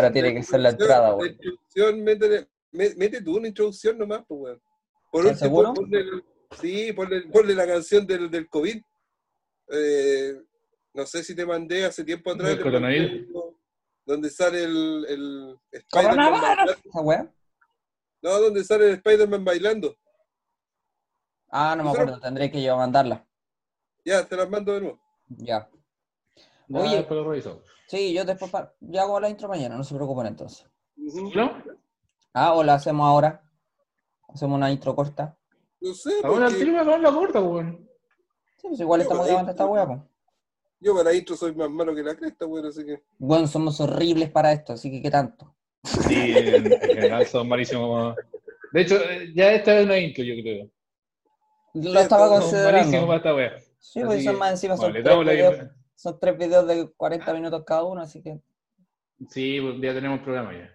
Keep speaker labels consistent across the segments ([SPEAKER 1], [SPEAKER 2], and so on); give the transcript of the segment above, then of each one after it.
[SPEAKER 1] Ahora tiene que ser la entrada,
[SPEAKER 2] introducción, métele- mé- mete tú una introducción nomás, pues, weón. Por
[SPEAKER 1] ¿Estás
[SPEAKER 2] último,
[SPEAKER 1] seguro?
[SPEAKER 2] ponle, el- sí, ponle, ponle la canción del, del COVID. Eh, no sé si te mandé hace tiempo atrás.
[SPEAKER 3] ¿Del
[SPEAKER 2] te mandé
[SPEAKER 3] coronavirus?
[SPEAKER 2] Donde sale el. el Spider-Man
[SPEAKER 1] ¡Coronavirus!
[SPEAKER 2] bailando.
[SPEAKER 1] ¿Esa weá?
[SPEAKER 2] No, donde sale el Spider-Man bailando.
[SPEAKER 1] Ah, no me acuerdo, tendré que yo mandarla.
[SPEAKER 2] Ya, te las mando de nuevo.
[SPEAKER 1] Ya. Oye.
[SPEAKER 3] lo reviso.
[SPEAKER 1] Sí, yo después yo hago la intro mañana, no se preocupen entonces.
[SPEAKER 3] ¿No?
[SPEAKER 1] Ah, o la hacemos ahora. Hacemos una intro corta.
[SPEAKER 2] No sé,
[SPEAKER 3] Ahora
[SPEAKER 2] porque
[SPEAKER 3] con la corta, weón.
[SPEAKER 1] Sí, pues igual estamos grabando esta weá, pues.
[SPEAKER 2] yo para intro soy más malo que la cresta, weón, así que.
[SPEAKER 1] Bueno, somos horribles para esto, así que qué tanto.
[SPEAKER 3] Sí, en en general son malísimos. De hecho, eh, ya esta es una intro, yo creo.
[SPEAKER 1] Lo estaba
[SPEAKER 2] Son
[SPEAKER 3] malísimos para
[SPEAKER 1] considerando.
[SPEAKER 3] esta wea.
[SPEAKER 1] Sí, pues
[SPEAKER 3] Así
[SPEAKER 1] son más encima,
[SPEAKER 3] bueno,
[SPEAKER 1] son son tres videos de 40 minutos cada uno, así que...
[SPEAKER 3] Sí, ya tenemos programa ya.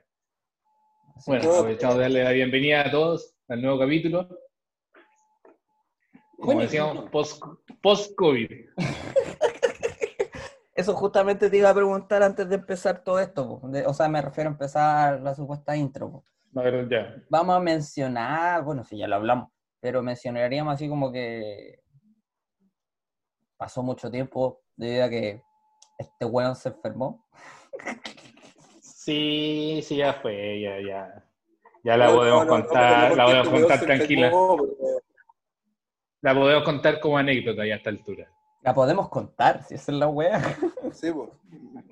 [SPEAKER 1] así
[SPEAKER 3] Bueno,
[SPEAKER 1] que-
[SPEAKER 3] aprovechamos de darle la bienvenida a todos al nuevo capítulo. Como
[SPEAKER 1] Bueno,
[SPEAKER 3] decíamos, post- post-COVID.
[SPEAKER 1] Eso justamente te iba a preguntar antes de empezar todo esto. De- o sea, me refiero a empezar la supuesta intro. po.
[SPEAKER 3] A ver, ya.
[SPEAKER 1] Vamos a mencionar, bueno, sí, ya lo hablamos, pero mencionaríamos así como que pasó mucho tiempo debido a que este weón se enfermó.
[SPEAKER 3] Sí, sí, ya fue, ya, ya. Ya la
[SPEAKER 2] No,
[SPEAKER 3] podemos
[SPEAKER 2] no, no, no,
[SPEAKER 3] contar, la podemos contar tranquila.
[SPEAKER 2] enfermó, pero-
[SPEAKER 3] La podemos contar como anécdota ya a esta altura.
[SPEAKER 1] La podemos contar, si esa es la wea.
[SPEAKER 2] Sí, pues.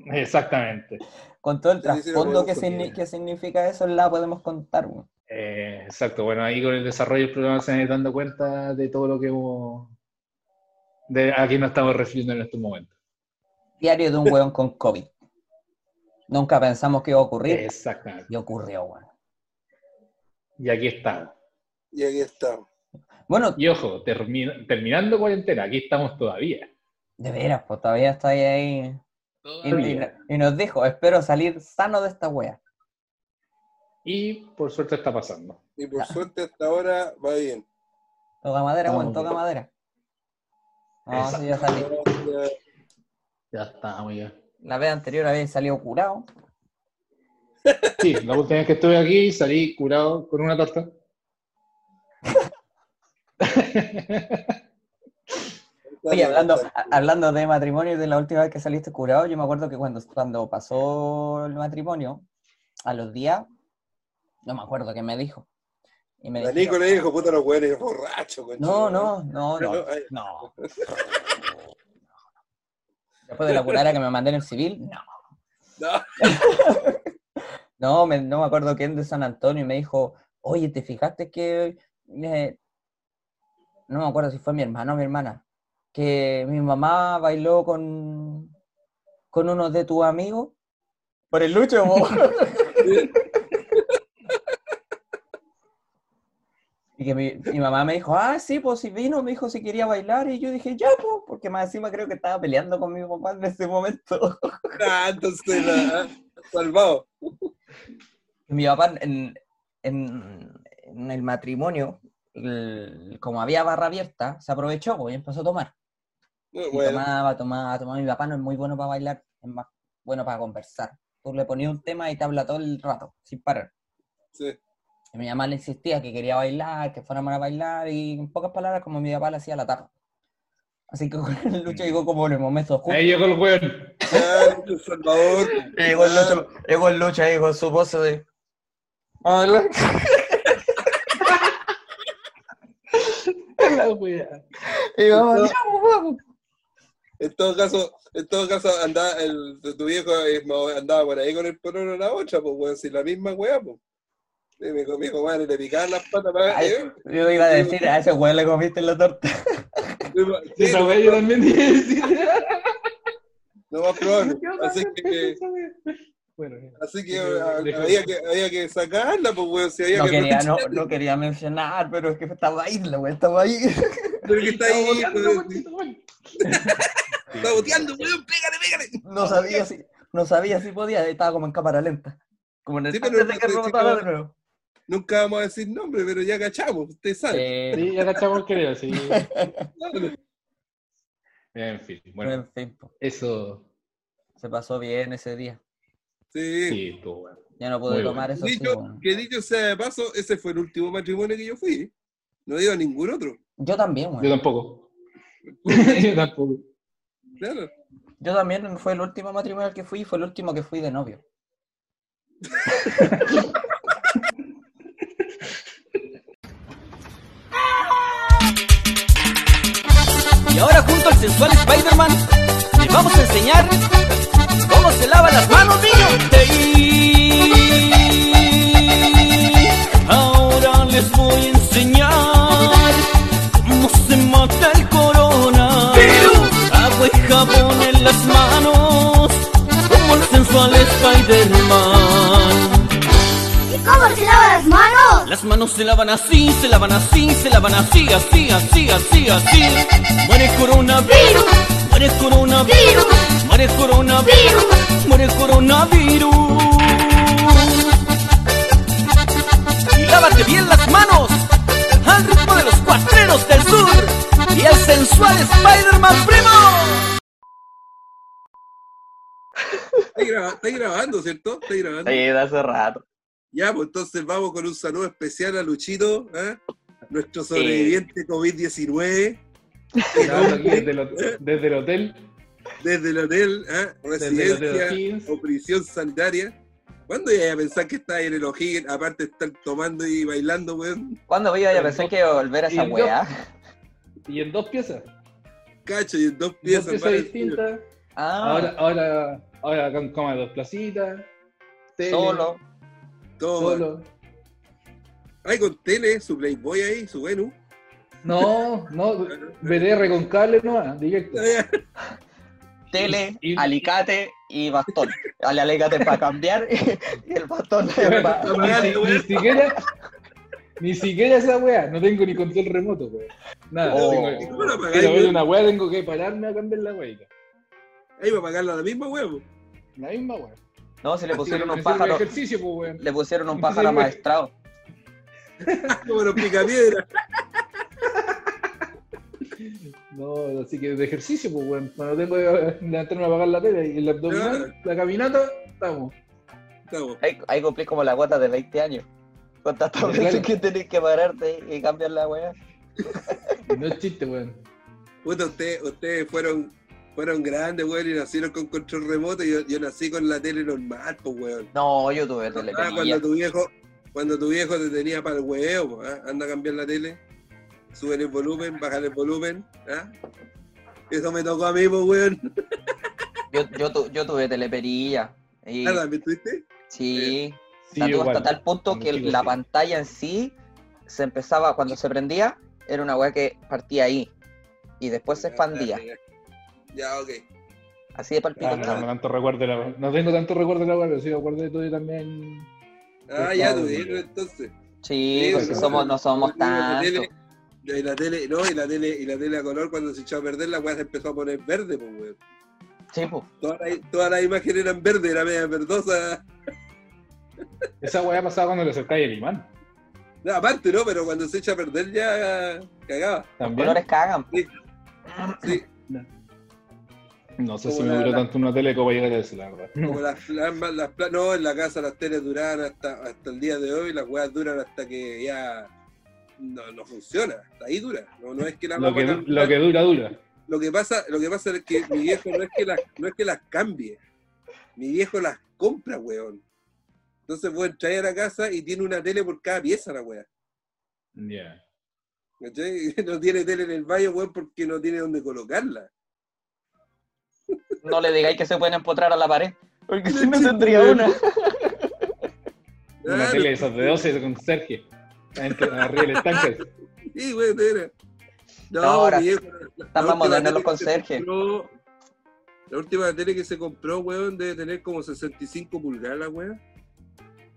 [SPEAKER 3] Exactamente.
[SPEAKER 1] Con todo el
[SPEAKER 2] Sí,
[SPEAKER 1] trasfondo que, signi-
[SPEAKER 3] contar.
[SPEAKER 1] que significa eso, la podemos contar, weón.
[SPEAKER 3] Eh, exacto, bueno, ahí con el desarrollo del programa se van a ir dando cuenta de todo lo que hemos... De a quién nos estamos refiriendo en estos momentos.
[SPEAKER 1] Diario de un weón con COVID. Nunca pensamos que iba a ocurrir
[SPEAKER 3] Exactamente.
[SPEAKER 1] y ocurrió, weón.
[SPEAKER 3] Y aquí estamos.
[SPEAKER 2] Y aquí estamos.
[SPEAKER 1] Bueno,
[SPEAKER 3] Y ojo, termi- terminando cuarentena, aquí estamos todavía.
[SPEAKER 1] de veras, pues todavía está ahí. ahí. Y, nos dijo, espero salir sano de esta wea.
[SPEAKER 3] Y por suerte está pasando.
[SPEAKER 2] Y por suerte hasta ahora va bien.
[SPEAKER 1] Toca madera, weón, toca madera. No,
[SPEAKER 3] Exacto.
[SPEAKER 1] sí, ya salí.
[SPEAKER 2] Ya-
[SPEAKER 3] estamos ya.
[SPEAKER 1] La vez anterior había salido curado.
[SPEAKER 3] Sí, la última vez que estuve aquí salí curado con una torta.
[SPEAKER 1] Oye, hablando, hablando de matrimonio y de la última vez que saliste curado, yo me acuerdo que cuando, cuando pasó el matrimonio, a los días, no me acuerdo qué me dijo. Y me
[SPEAKER 2] La
[SPEAKER 1] dijo,
[SPEAKER 2] Nico le dijo, puta los weones borrachos, concha
[SPEAKER 1] no,
[SPEAKER 2] de madre".
[SPEAKER 1] no, no, no,
[SPEAKER 2] No,
[SPEAKER 1] no. Después de la curara que me mandé en el civil, no.
[SPEAKER 2] No.
[SPEAKER 1] No, me, no me acuerdo quién de San Antonio y me dijo, oye, ¿te fijaste que... eh, no me acuerdo si fue mi hermano o mi hermana, que mi mamá bailó con, con uno de tus amigos? Por el lucho, Y que mi, mi mamá me dijo, ah, sí, pues si vino, me dijo si quería bailar, y yo dije, ya, pues, porque más encima creo que estaba peleando con mi papá en ese momento.
[SPEAKER 2] Ah, entonces la salvado.
[SPEAKER 1] Mi papá en, en- en el matrimonio, el- como había barra abierta, se aprovechó pues, y empezó a tomar. Y
[SPEAKER 2] bueno,
[SPEAKER 1] tomaba, tomaba, tomaba. Mi papá no es muy bueno para bailar, es más bueno para conversar. Tú le ponías un tema y te habla todo el rato, sin parar.
[SPEAKER 2] sí.
[SPEAKER 1] Y mi mamá le insistía que quería bailar, que fuéramos a bailar, y en pocas palabras, como mi papá le hacía la tarde. Así que con el Lucho llegó como en el momento justo.
[SPEAKER 3] Ahí llegó el weón.
[SPEAKER 2] Salvador.
[SPEAKER 1] Llegó el Lucho, llegó el Lucho ahí con su pose de. Hola.
[SPEAKER 3] La wea.
[SPEAKER 1] Y vamos, pues, vamos.
[SPEAKER 2] En todo caso, en todo caso andaba el, tu viejo andaba por ahí con el porro de la otra, pues weón, si la misma weá, pues. Y me mi hijo, madre, le picaban las patas para
[SPEAKER 1] Ay,
[SPEAKER 2] eh,
[SPEAKER 1] Yo iba a decir, a ese güey le comiste la torta.
[SPEAKER 2] Sí,
[SPEAKER 3] Esa
[SPEAKER 2] no,
[SPEAKER 3] wea yo también iba a decir.
[SPEAKER 2] no más probable. Así que,
[SPEAKER 3] Bueno,
[SPEAKER 2] así que había que había que sacarla, pues weón, si había
[SPEAKER 1] No
[SPEAKER 2] que
[SPEAKER 1] quería, no, no quería mencionar, pero es que estaba ahí, la güey, estaba ahí.
[SPEAKER 2] Pero que está ahí, pues,
[SPEAKER 3] weón.
[SPEAKER 2] está boteando, weón, pégale, pégale.
[SPEAKER 1] No sabía si, no sabía si podía, estaba como en cámara lenta. Como en el
[SPEAKER 2] Sí, pero
[SPEAKER 1] de que rebotara de nuevo.
[SPEAKER 2] Nunca vamos a decir nombre, pero ya cachamos, usted sabe.
[SPEAKER 1] Eh,
[SPEAKER 3] Sí, ya cachamos era, sí. En fin, bueno,
[SPEAKER 1] en fin,
[SPEAKER 3] eso.
[SPEAKER 1] se pasó bien ese día.
[SPEAKER 2] Sí.
[SPEAKER 3] Sí, bueno.
[SPEAKER 1] Ya no pude
[SPEAKER 3] Muy
[SPEAKER 1] tomar
[SPEAKER 3] bueno.
[SPEAKER 1] eso sí,
[SPEAKER 2] Dicho- que dicho sea de paso, ese fue el último matrimonio que yo fui. No he ido a ningún otro.
[SPEAKER 1] Yo también, weón.
[SPEAKER 3] Yo tampoco. Yo tampoco.
[SPEAKER 2] Claro.
[SPEAKER 1] Yo también fue el último matrimonio al que fui y fue el último que fui de novio.
[SPEAKER 4] Y ahora junto al sensual Spider-Man les vamos a enseñar cómo se lavan las manos, niños. Ey, Ahora les voy a Las manos
[SPEAKER 5] se
[SPEAKER 4] lavan así, se lavan así, se lavan así, así, así, así, así. Muere coronavirus, muere coronavirus, muere coronavirus, muere coronavirus. Y lávate bien las manos al ritmo de los cuatreros del sur y el sensual Spider-Man primo.
[SPEAKER 2] ¿Estáis graba- estáis grabando, ¿cierto? ¿Estáis grabando?
[SPEAKER 1] Sí, de hace rato.
[SPEAKER 2] Ya, pues entonces vamos con un saludo especial a Luchito, ¿eh? nuestro sobreviviente COVID-19,
[SPEAKER 3] Grabando aquí desde desde el hotel.
[SPEAKER 2] desde el hotel, ¿eh?
[SPEAKER 3] Desde el hotel
[SPEAKER 2] residencia o prisión sanitaria. ¿Cuándo iba a pensar que está en el O'Higgins, aparte de estar tomando y bailando, weón?
[SPEAKER 1] ¿Cuándo voy a pensar que iba a volver a esa weá?
[SPEAKER 3] Y en dos piezas.
[SPEAKER 2] Cacho, y en dos
[SPEAKER 3] Dos
[SPEAKER 2] piezas.
[SPEAKER 3] piezas
[SPEAKER 2] para el
[SPEAKER 3] distintas.
[SPEAKER 1] Ah,
[SPEAKER 3] Ahora, ahora, ahora con cama de dos placitas. Tele,
[SPEAKER 1] solo.
[SPEAKER 2] Toma.
[SPEAKER 3] Solo.
[SPEAKER 2] Ay, con tele, su Playboy ahí, su Venus.
[SPEAKER 3] No, no, BDR con cable no, directo.
[SPEAKER 1] Tele,
[SPEAKER 3] Y-
[SPEAKER 1] alicate y bastón. Al alicate para cambiar y el bastón para...
[SPEAKER 3] ni, si- ni siquiera, ni siquiera esa weá, no tengo ni control remoto, weá. Nada,
[SPEAKER 1] Oh.
[SPEAKER 3] tengo-
[SPEAKER 2] ¿Cómo la pagáis,
[SPEAKER 3] quiero ver una weá, tengo que pararme a cambiar la weá.
[SPEAKER 2] Ahí va a pagarla la misma, weón.
[SPEAKER 3] La misma weá.
[SPEAKER 1] No, si le pusieron un pájaro,
[SPEAKER 3] ejercicio, pues
[SPEAKER 1] le pusieron un pájaro
[SPEAKER 3] güey.
[SPEAKER 1] maestrado.
[SPEAKER 2] Como los picapiedras.
[SPEAKER 3] No, así que de ejercicio, pues weón. Cuando tengo que levantarme a pagar la tele y el abdominal, la caminata, estamos.
[SPEAKER 2] Estamos.
[SPEAKER 1] Ahí, ahí cumplís como la cuota de 20 años. Con tantas
[SPEAKER 3] Claro.
[SPEAKER 1] veces que tenés que pararte y cambiar la weá.
[SPEAKER 3] No es chiste, weón.
[SPEAKER 2] Puta, ustedes, ustedes fueron, fueron grandes, weón, y nacieron con control remoto. Y yo, yo nací con la tele normal, pues, weón.
[SPEAKER 1] No, yo tuve
[SPEAKER 2] Ah,
[SPEAKER 1] telepenilla.
[SPEAKER 2] cuando tu viejo, cuando tu viejo te tenía para el huevo, ¿ah? anda a cambiar la tele, sube el volumen, baja el volumen, ¿ah? Eso me tocó a mí, pues, weón.
[SPEAKER 1] Yo, yo, tu- yo tuve teleperilla. Y,
[SPEAKER 2] Nada, ¿me tuviste?
[SPEAKER 1] sí,
[SPEAKER 3] igual.
[SPEAKER 1] hasta tal punto que la
[SPEAKER 3] sí.
[SPEAKER 1] pantalla en sí se empezaba, cuando se prendía, era una weá que partía ahí. Y después se expandía.
[SPEAKER 2] Ya, ok.
[SPEAKER 1] Así de palpito
[SPEAKER 3] Ah, no, no tanto recuerdo de la No tengo tanto recuerdo de la pero sí me acuerdo de todo y también.
[SPEAKER 2] Ah, ya
[SPEAKER 3] bueno.
[SPEAKER 2] entonces.
[SPEAKER 1] Sí,
[SPEAKER 2] Sí,
[SPEAKER 1] porque somos, no somos
[SPEAKER 2] tele, y la tele, no, y la tele, y la tele a color cuando se echó a perder, la weá se empezó a poner verde, pues, weón.
[SPEAKER 1] Sí, pues.
[SPEAKER 2] Todas las todas las imágenes eran verdes, era media verdosa.
[SPEAKER 3] Esa weá pasaba cuando le acercáis el imán.
[SPEAKER 2] No, aparte, ¿no? Pero cuando se echa a perder ya cagaba.
[SPEAKER 1] Los
[SPEAKER 3] También.
[SPEAKER 1] colores cagan. po.
[SPEAKER 2] Sí. Sí,
[SPEAKER 3] No sé
[SPEAKER 2] Como
[SPEAKER 3] si me duró
[SPEAKER 2] la-
[SPEAKER 3] tanto una tele como llegar a eso, la verdad.
[SPEAKER 2] como las las pla- no, en la casa las teles duran hasta, hasta el día de hoy, las weas duran hasta que ya no, no funciona, hasta ahí dura. No, no es que la
[SPEAKER 3] Lo
[SPEAKER 2] a
[SPEAKER 3] que,
[SPEAKER 2] cambiar.
[SPEAKER 3] lo que dura, dura.
[SPEAKER 2] Lo que pasa, lo que pasa es que mi viejo no es que las, no es que las cambie, mi viejo las compra, weón. Entonces vos entrar a la casa y tiene una tele por cada pieza la wea.
[SPEAKER 3] Ya.
[SPEAKER 2] ¿cachai? No tiene tele en el baño, weón, porque no tiene dónde colocarla.
[SPEAKER 1] No le digáis que se pueden empotrar a la pared. Porque si no tendría una.
[SPEAKER 3] Una tele de esas de 12 con Sergio. Entre- Arriba del estanque.
[SPEAKER 2] Sí, weón, era. No,
[SPEAKER 1] No, ahora
[SPEAKER 2] viejo, última
[SPEAKER 1] modernos los conserjes.
[SPEAKER 2] compró- La última tele que se compró, weón, debe tener como 65 pulgadas weón.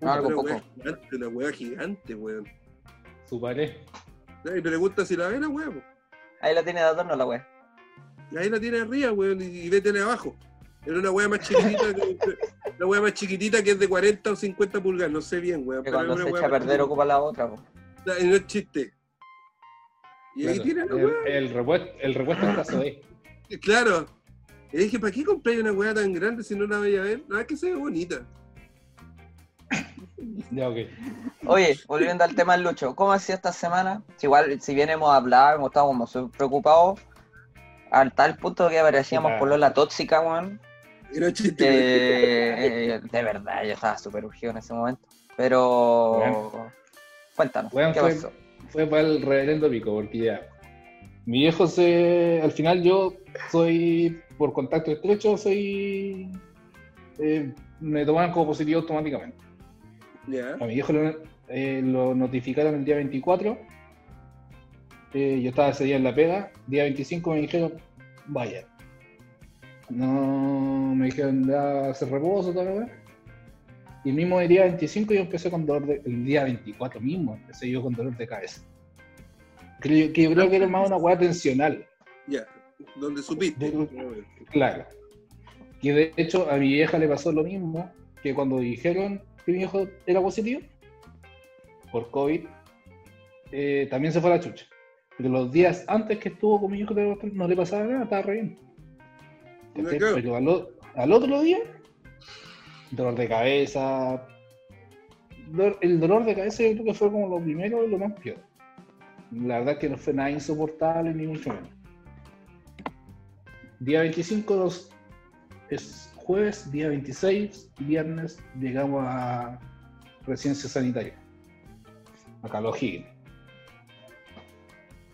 [SPEAKER 1] Algo
[SPEAKER 2] una
[SPEAKER 1] poco.
[SPEAKER 2] weá gigante, una weá gigante, weón.
[SPEAKER 3] Su pared.
[SPEAKER 2] Y pregunta si la ve la weá, po.
[SPEAKER 1] Ahí la tiene de adorno la wea.
[SPEAKER 2] Y ahí la tiene arriba, weón, y, y ve tele abajo. Era una weá más chiquitita que, la weá más chiquitita que es de 40 o 50 pulgadas, no sé bien, weón.
[SPEAKER 1] Que
[SPEAKER 2] pero
[SPEAKER 1] cuando se
[SPEAKER 2] una
[SPEAKER 1] echa a perder ocupa la otra.
[SPEAKER 2] y no es chiste. Y ahí tiene la
[SPEAKER 3] el,
[SPEAKER 2] weá.
[SPEAKER 3] el repuesto, el repuesto en caso de.
[SPEAKER 2] Claro. Y dije, ¿para qué compráis una weá tan grande si no la vais a ver? No, es que se ve bonita.
[SPEAKER 3] Ya, ok.
[SPEAKER 1] Oye, volviendo al tema del Lucho, ¿cómo ha sido esta semana? Si igual, si bien hemos hablado, hemos estado como preocupados, al tal punto que parecíamos por la tóxica, weón. Que, eh, de verdad, yo estaba súper urgido en ese momento. Pero,
[SPEAKER 3] Bueno.
[SPEAKER 1] cuéntanos,
[SPEAKER 3] Bueno,
[SPEAKER 1] ¿qué
[SPEAKER 3] fue-
[SPEAKER 1] pasó?
[SPEAKER 3] Fue para el reverendo pico, porque ya. Mi viejo se. Al final yo soy, por contacto estrecho, soy. eh, me tomaban como positivo automáticamente.
[SPEAKER 2] Ya.
[SPEAKER 3] A mi viejo lo, eh, lo notificaron el día 24. Eh, yo estaba ese día en la pega. Día 25 me dijeron, vaya. No, me dijeron, ya hacer reposo, la weá. Y el mismo día 25 yo empecé con dolor de, el día 24 mismo, empecé yo con dolor de cabeza. Que yo, que yo creo que era más una weá tensional.
[SPEAKER 2] Ya. ¿Dónde supiste?
[SPEAKER 3] Claro. Que de hecho a mi vieja le pasó lo mismo que cuando dijeron que mi hijo era positivo por COVID, eh, también se fue a la chucha. Pero los días antes que estuvo con mi hijo no le pasaba nada, estaba re bien. Pero al, al otro día, dolor de cabeza. Dolor- El dolor de cabeza yo creo que fue como lo primero y lo más peor. La verdad que no fue nada insoportable ni mucho menos. Día 25 los- es jueves, día 26, viernes, llegamos a residencia sanitaria. Acá los Higgins.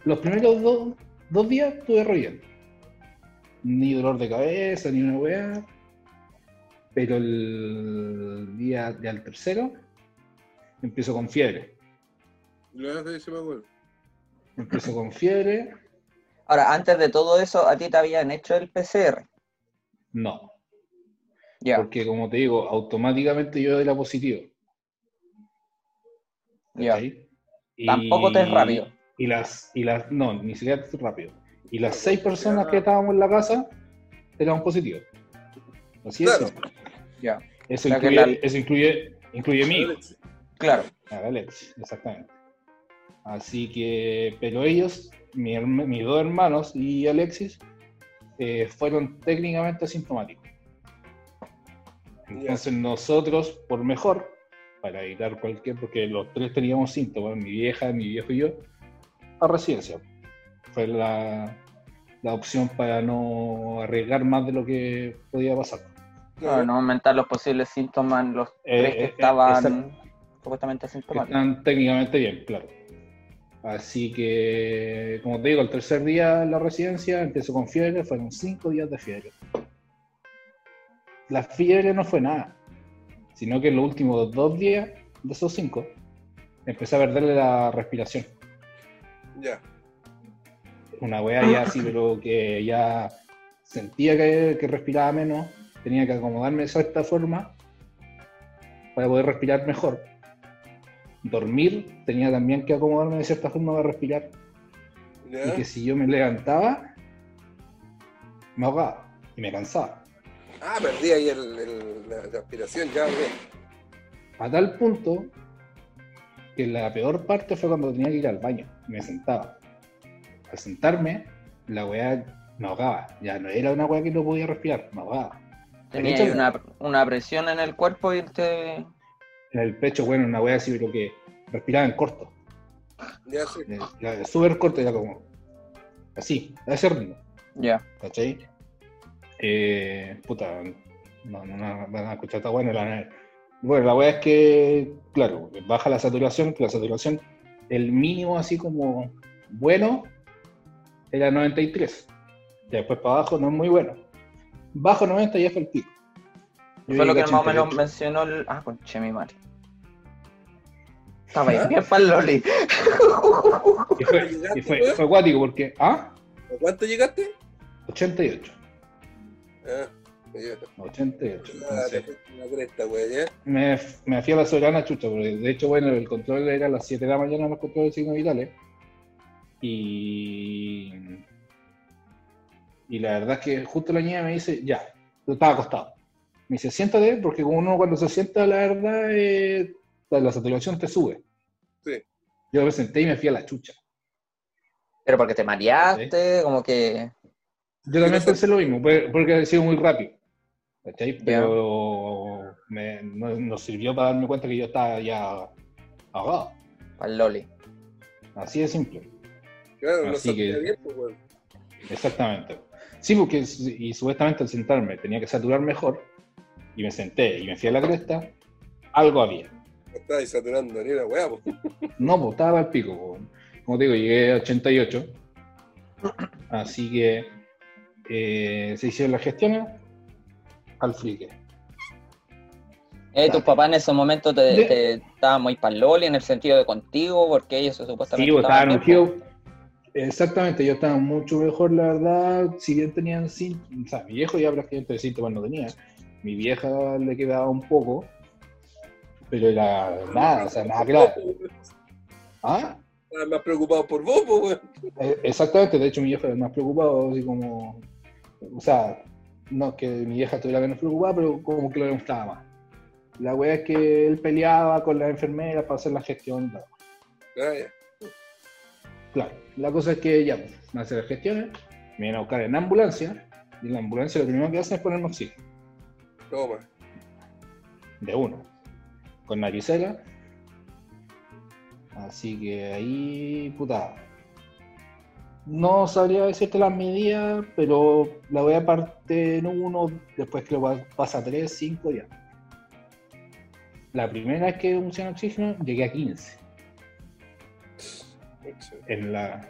[SPEAKER 3] Los primeros dos, dos días tuve re bien. Ni dolor de cabeza, ni una weá. Pero el día del tercero empiezo con fiebre. Empiezo con fiebre.
[SPEAKER 1] Ahora, antes de todo eso, ¿a ti te habían hecho el PCR?
[SPEAKER 3] No.
[SPEAKER 1] Ya,
[SPEAKER 3] Porque como te digo, automáticamente yo era positivo.
[SPEAKER 1] ya.
[SPEAKER 3] ¿cachai? Y-
[SPEAKER 1] Tampoco te es rápido.
[SPEAKER 3] Y las, y las, no, ni siquiera es rápido. Y las seis personas que estábamos en la casa éramos positivos. Así es.
[SPEAKER 2] Claro.
[SPEAKER 1] Ya,
[SPEAKER 3] Eso, incluye,
[SPEAKER 1] la-
[SPEAKER 3] eso incluye, incluye mí.
[SPEAKER 1] claro.
[SPEAKER 3] A Alex, exactamente. Así que, pero ellos, mi mis dos hermanos y Alexis, eh, fueron técnicamente asintomáticos. Entonces nosotros, por mejor, para evitar cualquier, porque los tres teníamos síntomas, mi vieja, mi viejo y yo, a residencia. Fue la, la opción para no arriesgar más de lo que podía pasar.
[SPEAKER 1] Claro, no aumentar los posibles síntomas en los
[SPEAKER 3] Eh,
[SPEAKER 1] tres que
[SPEAKER 3] eh,
[SPEAKER 1] estaban supuestamente asintomáticos.
[SPEAKER 3] Están técnicamente bien, claro. Así que, como te digo, el tercer día en la residencia empezó con fiebre, fueron cinco días de fiebre. La fiebre no fue nada, sino que en los últimos dos días de esos cinco empecé a perderle la respiración.
[SPEAKER 2] Ya.
[SPEAKER 3] Una wea ya así, pero que ya sentía que, que respiraba menos, tenía que acomodarme de cierta forma para poder respirar mejor. Dormir, tenía también que acomodarme de cierta forma para respirar. Y que si yo me levantaba, me ahogaba y me cansaba.
[SPEAKER 2] Ah, perdí ahí el, el- la respiración, ya, ok.
[SPEAKER 3] A tal punto que la peor parte fue cuando tenía que ir al baño. Me sentaba. Al sentarme, la weá me ahogaba. Ya no era una weá que no podía respirar, me ahogaba.
[SPEAKER 1] Tenía
[SPEAKER 3] hecho,
[SPEAKER 1] una, una presión en el cuerpo y te...
[SPEAKER 3] En el pecho, bueno, una weá así, pero que respiraba en corto.
[SPEAKER 2] Ya sí.
[SPEAKER 3] Eh, Súper corto, ya como. Así, a ese ritmo.
[SPEAKER 1] Ya,
[SPEAKER 3] ¿Cachai? Eh, puta, no, no, no van a escuchar, está bueno la Bueno, la weá es que, claro, baja la saturación, que la saturación, el mínimo así como bueno, era 93. Y después para abajo no es muy bueno. Bajo 90 ya fue el pico. Yo
[SPEAKER 1] fue lo que más o menos
[SPEAKER 3] 88.
[SPEAKER 1] mencionó el... Ah, conche mi madre. Estaba ahí bien para el Loli.
[SPEAKER 3] Y fue, y fue, fue acuático porque, ¿ah?
[SPEAKER 2] ¿A cuánto llegaste?
[SPEAKER 3] 88.
[SPEAKER 2] Ah, ya.
[SPEAKER 3] 88.
[SPEAKER 2] Ah,
[SPEAKER 3] entonces,
[SPEAKER 2] cresta, güey, ¿eh?
[SPEAKER 3] me, me fui a la soberana chucha, porque de hecho, bueno, el control era a las 7 de la mañana, los controles de signos vitales. Y. Y la verdad es que justo la niña me dice, ya, yo estaba acostado. Me dice, siéntate, porque como uno cuando se sienta, la verdad, eh, la saturación te sube.
[SPEAKER 2] Sí.
[SPEAKER 3] Yo me senté y me fui a la chucha.
[SPEAKER 1] Pero porque te mareaste, como que...
[SPEAKER 3] Yo también pensé lo mismo, pues, porque ha sido muy rápido. ¿Cachai? Pero me, no- nos sirvió para darme cuenta que yo estaba ya ahogado.
[SPEAKER 1] Pa'l Loli.
[SPEAKER 3] Así de simple.
[SPEAKER 2] Claro, no
[SPEAKER 3] Así
[SPEAKER 2] sentía
[SPEAKER 3] que-
[SPEAKER 2] bien, pues, weón.
[SPEAKER 3] Exactamente. Sí, porque y supuestamente al sentarme tenía que saturar mejor y me senté y me fui a la cresta, algo había.
[SPEAKER 2] No estabas saturando ni una weá, pues.
[SPEAKER 3] No, pues estaba al pico. po. Como te digo, llegué a 88. Así que eh, se hicieron las gestiones al frique.
[SPEAKER 1] Eh, tus papás en ese momento te,
[SPEAKER 3] De-
[SPEAKER 1] te estaban muy pa'l Loli en el sentido de contigo, porque ellos supuestamente
[SPEAKER 3] Sí, pues, estaban
[SPEAKER 1] estaban.
[SPEAKER 3] Exactamente, yo estaba mucho mejor, la verdad. Si bien tenían síntomas, o sea, mi viejo ya prácticamente síntomas no tenía. Mi vieja le quedaba un poco, pero era nada, o sea, nada grave. ¿Ah?
[SPEAKER 2] Estaban más preocupados por vos, pues.
[SPEAKER 3] Eh, Exactamente, de hecho mi vieja era más preocupado, así como, o sea, no que mi vieja estuviera menos preocupada, pero como que lo demostraba más. La wea es que él peleaba con las enfermeras para hacer la gestión. todo.
[SPEAKER 2] Ah.
[SPEAKER 3] Claro, la cosa es que ya, pues, me hacen las gestiones, me vienen a buscar en ambulancia, y en la ambulancia lo primero que hacen es ponerme oxígeno,
[SPEAKER 2] Toma.
[SPEAKER 3] de uno, con naricela. Así que ahí, puta. No sabría decirte las medidas, pero la voy a parte en uno, después que lo pa- pasa a tres, cinco días. La primera vez que usé oxígeno llegué a 15
[SPEAKER 2] Mucho.
[SPEAKER 3] en la,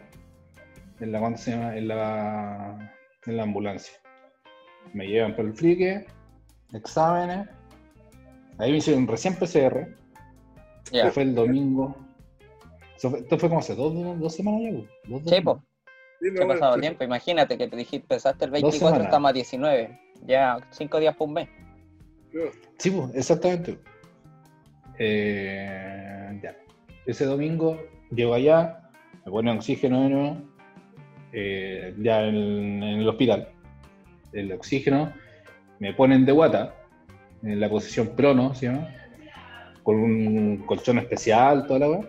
[SPEAKER 3] en la, ¿cuánto se llama? En la, en la ambulancia. Me llevan por el frique, exámenes. Ahí me hicieron recién PCR,
[SPEAKER 1] Ya.
[SPEAKER 3] que fue el domingo. Esto fue como hace dos, dos semanas ya. Dos, dos
[SPEAKER 1] Sí, po, Ha pasado tiempo. Imagínate que te dijiste, empezaste el
[SPEAKER 3] Dos
[SPEAKER 1] 24,
[SPEAKER 3] semanas.
[SPEAKER 1] estamos a 19. Ya, cinco días por un mes.
[SPEAKER 3] Sí, pues, exactamente. Eh, ya. Ese domingo llego allá, me ponen oxígeno de nuevo, eh, ya en, en el hospital. El oxígeno, me ponen de guata, en la posición prono, ¿sí, no? con un colchón especial, toda la weá.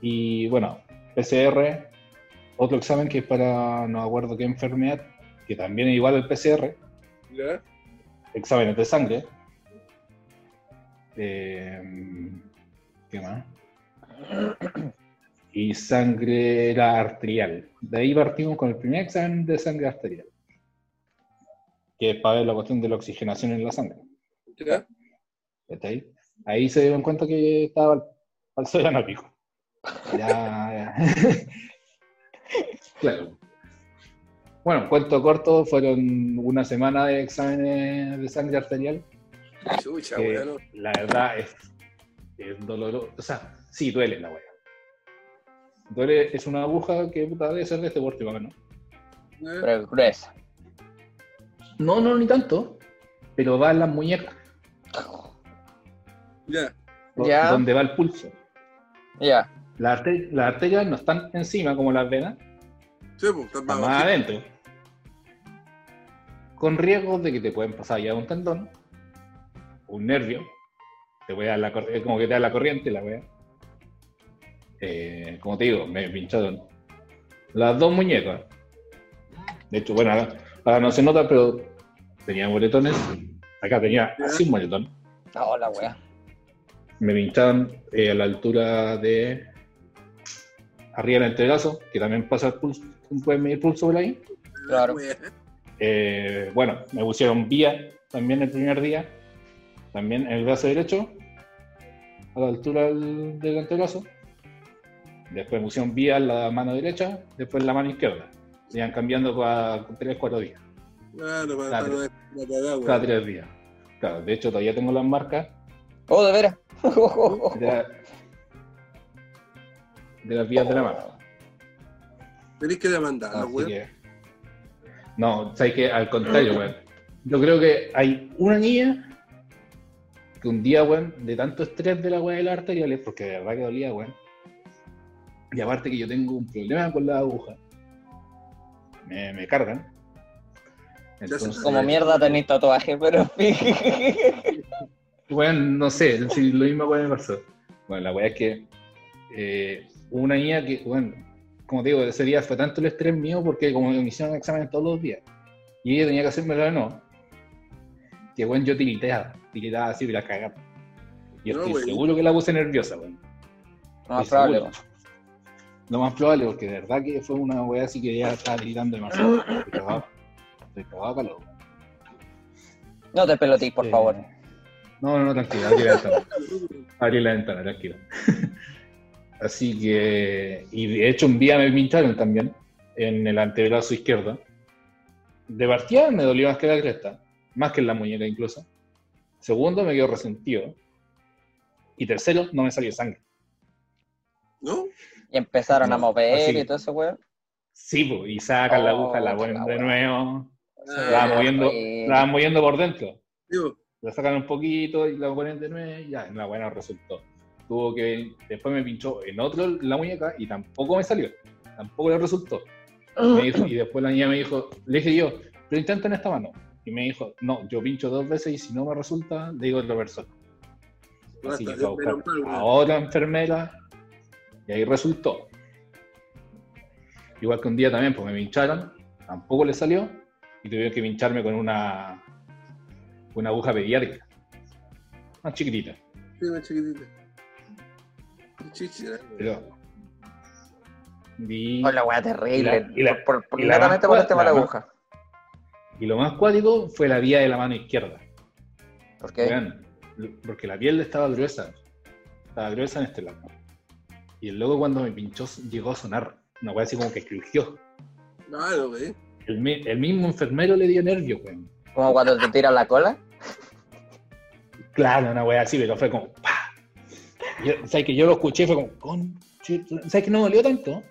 [SPEAKER 3] Y bueno, PCR, otro examen que es para no acuerdo qué enfermedad, que también es igual al PCR,
[SPEAKER 2] ¿Ya?
[SPEAKER 3] exámenes de sangre. Eh, ¿Qué más? Y sangre era arterial. De ahí partimos con el primer examen de sangre arterial. Que es para ver la cuestión de la oxigenación en la sangre.
[SPEAKER 2] ¿Ya?
[SPEAKER 3] ¿Está ahí? Ahí se dieron cuenta que estaba al, al soberano pico. Ya, ya. Claro. Bueno, cuento corto, fueron una semana de exámenes de sangre arterial.
[SPEAKER 2] Chucha, no.
[SPEAKER 3] la verdad es, es doloroso. O sea, sí duele la wea. Duele, es una aguja que puta debe ser de este porte, más o menos.
[SPEAKER 2] ¿Ya?
[SPEAKER 1] Pero gruesa.
[SPEAKER 3] No, no, ni tanto. Pero va en las muñecas,
[SPEAKER 2] Ya.
[SPEAKER 1] Ya.
[SPEAKER 3] donde va el pulso.
[SPEAKER 1] Ya.
[SPEAKER 3] Las las arterias no están encima como las venas,
[SPEAKER 2] Sí, pues, más
[SPEAKER 3] adentro. Con riesgo de que te pueden pasar ya un tendón, un nervio, te voy a dar la como que te da la corriente la wea. Eh, como te digo, me pincharon las dos muñecas. De hecho, bueno, ahora, ahora no se nota, pero tenía moretones. Acá tenía así un moretón.
[SPEAKER 1] Oh, wea.
[SPEAKER 3] Me pinchaban eh, a la altura de arriba del entrelazo, que también pasa el pulso, medir pulso por ahí.
[SPEAKER 1] Claro.
[SPEAKER 3] Eh, bueno, me pusieron vía también el primer día, también en el brazo derecho, a la altura del, del antebrazo. Después me pusieron vía en la mano derecha, después en la mano izquierda. Se iban cambiando cada 3, 4 días,
[SPEAKER 2] Claro, para,
[SPEAKER 3] Claro.
[SPEAKER 2] para la cagada, weón.
[SPEAKER 3] cada 3 días. Claro, de hecho todavía tengo las marcas
[SPEAKER 1] Oh, de veras.
[SPEAKER 3] de, la- de las vías de la mano.
[SPEAKER 2] Tenés que demandarlo, weón.
[SPEAKER 3] que. No, sabes que al contrario, weón. Yo creo que hay una niña que un día, weón, de tanto estrés de la weá de las arteriales, porque de verdad que dolía, weón. Y aparte que yo tengo un problema con la aguja. Me, me cargan. Entonces,
[SPEAKER 1] Como mierda tenéis tatuaje, pero
[SPEAKER 3] Weón, no sé, si lo mismo weón me pasó. Bueno, la weá es que eh, una niña que, bueno, como te digo, ese día fue tanto el estrés mío porque como me hicieron exámenes todos los días y ella tenía que hacérmelo de nuevo, que bueno, yo tiriteaba, tiritada así, pero la cagar. Y
[SPEAKER 2] No,
[SPEAKER 3] estoy seguro que la puse nerviosa, weón.
[SPEAKER 1] No, más probable.
[SPEAKER 3] seguro. Lo más probable, porque de verdad que fue una weá así que ya estaba gritando demasiado. Estoy cagado. Estoy cagado calor.
[SPEAKER 1] No te pelotes, por
[SPEAKER 3] Eh,
[SPEAKER 1] favor.
[SPEAKER 3] No, no, no, tranquilo, abrí la ventana. Abrí la ventana, tranquilo. Así que, y de hecho un día me pincharon también en el antebrazo izquierdo. De partida me dolió más que la cresta, más que en la muñeca incluso. Segundo, me quedó resentido. Y tercero, no me salió sangre.
[SPEAKER 2] ¿No?
[SPEAKER 1] Y empezaron a mover
[SPEAKER 3] así.
[SPEAKER 1] y todo eso, weón.
[SPEAKER 3] Sí, po, y sacan la
[SPEAKER 1] Oh,
[SPEAKER 3] aguja, la ponen
[SPEAKER 1] la
[SPEAKER 3] de nuevo,
[SPEAKER 2] Ah,
[SPEAKER 3] la van moviendo, la van moviendo por dentro.
[SPEAKER 2] digo,
[SPEAKER 3] la sacan un poquito y la ponen de nuevo y ya, la buena resultó. Tuvo que, después me pinchó en otro la muñeca y tampoco me salió, tampoco le resultó. Me dijo- y después la niña me dijo, le dije yo, pero intenta en esta mano. Y me dijo, no, yo pincho dos veces y si no me resulta, le digo a otra persona. Así que fue a buscar otra enfermera y ahí resultó. Igual que un día también, pues me pincharon, tampoco le salió y tuvieron que pincharme con una, una aguja pediátrica, más chiquitita.
[SPEAKER 2] Sí, más chiquitita. Chichira.
[SPEAKER 3] Pero, y,
[SPEAKER 1] Oh, la weá terrible.
[SPEAKER 3] Y la- y la-
[SPEAKER 1] por, por,
[SPEAKER 3] y la más
[SPEAKER 1] por este
[SPEAKER 3] la más-
[SPEAKER 1] aguja.
[SPEAKER 3] y lo más cuático fue la vía de la mano izquierda.
[SPEAKER 1] ¿Por qué?
[SPEAKER 3] Porque la piel estaba gruesa. Estaba gruesa en este lado. Y el loco cuando me pinchó llegó a sonar. Una weá así como que crujió.
[SPEAKER 2] Claro, güey.
[SPEAKER 3] El, el mismo enfermero le dio nervio, weón.
[SPEAKER 1] Como cuando te tiran la cola.
[SPEAKER 3] Claro, una weá así, pero fue como. Yo, ¿Sabes que yo lo escuché y fue como con ¿Sabes que no dolió tanto?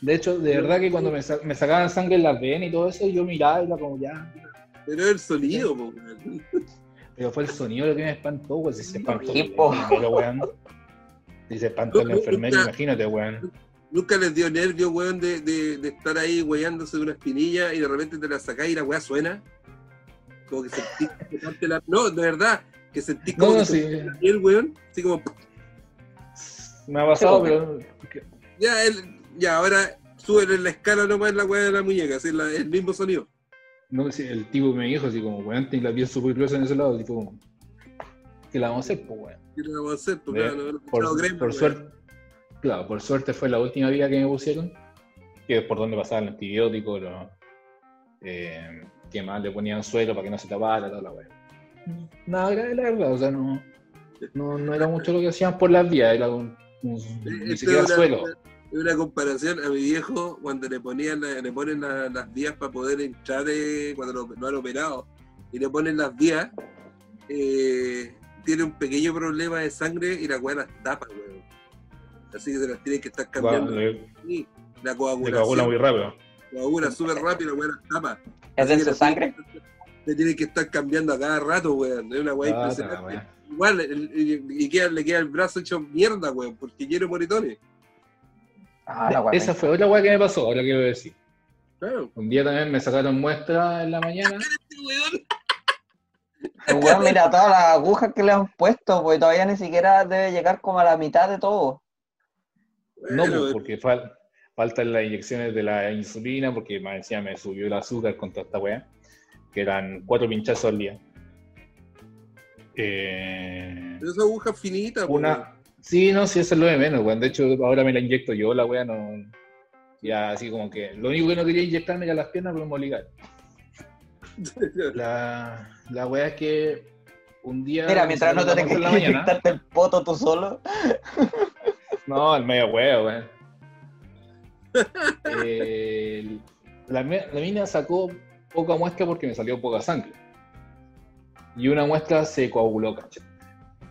[SPEAKER 3] De hecho, de verdad que cuando me, sa- me sacaban sangre en las venas y todo eso, yo miraba y era como ya.
[SPEAKER 2] Pero el sonido, po, weón.
[SPEAKER 3] Pero fue el sonido lo que me espantó, pues si se espantó. Weón. Si se espantó el enfermero,
[SPEAKER 2] nunca-
[SPEAKER 3] imagínate, weón.
[SPEAKER 2] Nunca les dio nervio, weón, de, de, de estar ahí weyándose de una espinilla y de repente te la sacás y la weá suena. Como que sentís que te parte la... No, de verdad, que sentís como
[SPEAKER 3] No,
[SPEAKER 2] que
[SPEAKER 3] sí.
[SPEAKER 2] la piel, weón. Así como,
[SPEAKER 3] Me ha pasado,
[SPEAKER 1] Sí,
[SPEAKER 3] pero.
[SPEAKER 2] ya, el, ya, ahora súbele la escala nomás la weá de la muñeca, así la- el mismo sonido.
[SPEAKER 3] No, sí, el tipo me dijo así como, weón, tiene la piel súper gruesa en ese lado. Tipo, como, ¿qué la vamos a hacer, pues, weón?
[SPEAKER 2] ¿Qué le vamos a hacer? Pues, claro,
[SPEAKER 3] Por,
[SPEAKER 2] crema,
[SPEAKER 3] por suerte, claro, por suerte fue la última vía que me pusieron, que es por donde pasaba el antibiótico, lo, eh, que más le ponían suelo para que no se tapara, toda la weá. Nada grave, la verdad, o sea, no, no, no era mucho lo que hacían por las vías, era un- ni
[SPEAKER 2] Esto
[SPEAKER 3] siquiera
[SPEAKER 2] es una-
[SPEAKER 3] suelo.
[SPEAKER 2] es una comparación a mi viejo cuando le ponían la- le ponen la- las vías para poder entrar eh, cuando lo, lo han operado y le ponen las vías eh, tiene un pequeño problema de sangre y la weá las tapa weón. así que se las tienen que estar cambiando
[SPEAKER 3] Le,
[SPEAKER 2] Sí, la
[SPEAKER 3] le coagula muy
[SPEAKER 2] coagulación
[SPEAKER 3] rápido.
[SPEAKER 2] coagula súper rápido la weá las tapa
[SPEAKER 1] ¿Es
[SPEAKER 2] la
[SPEAKER 1] sangre?
[SPEAKER 2] le tienen que estar cambiando a cada rato weón es una weá
[SPEAKER 3] Ah,
[SPEAKER 2] impresionante. Igual el- y, y queda- le queda el brazo hecho mierda weón porque quiere moritones
[SPEAKER 1] Ah, la weá.
[SPEAKER 3] Esa fue otra weá que me pasó, ahora quiero decir.
[SPEAKER 2] claro
[SPEAKER 3] Un día también me sacaron muestra en la mañana.
[SPEAKER 2] weón
[SPEAKER 1] El weón, mira todas las agujas que le han puesto, pues todavía ni siquiera debe llegar como a la mitad de todo.
[SPEAKER 3] No,
[SPEAKER 2] Bueno,
[SPEAKER 3] pues, porque fal- faltan las inyecciones de la insulina, porque más encima me subió el azúcar con toda esta weá, que eran cuatro pinchazos al día. Eh,
[SPEAKER 2] Pero esa aguja finita,
[SPEAKER 3] una. Sí, no, sí, eso es lo de menos, weón. De hecho, ahora me la inyecto yo, la weá no. Ya, así como que. Lo único que no quería inyectarme era las piernas, pero me obligaron. La, la weá es que un día.
[SPEAKER 1] Mira, mientras no te tengas que
[SPEAKER 3] mañana.
[SPEAKER 1] inyectarte el poto tú solo.
[SPEAKER 3] No, el medio huevo, weón. Eh, la, la mina sacó poca muestra porque me salió poca sangre. Y una muestra se coaguló, ¿cachai?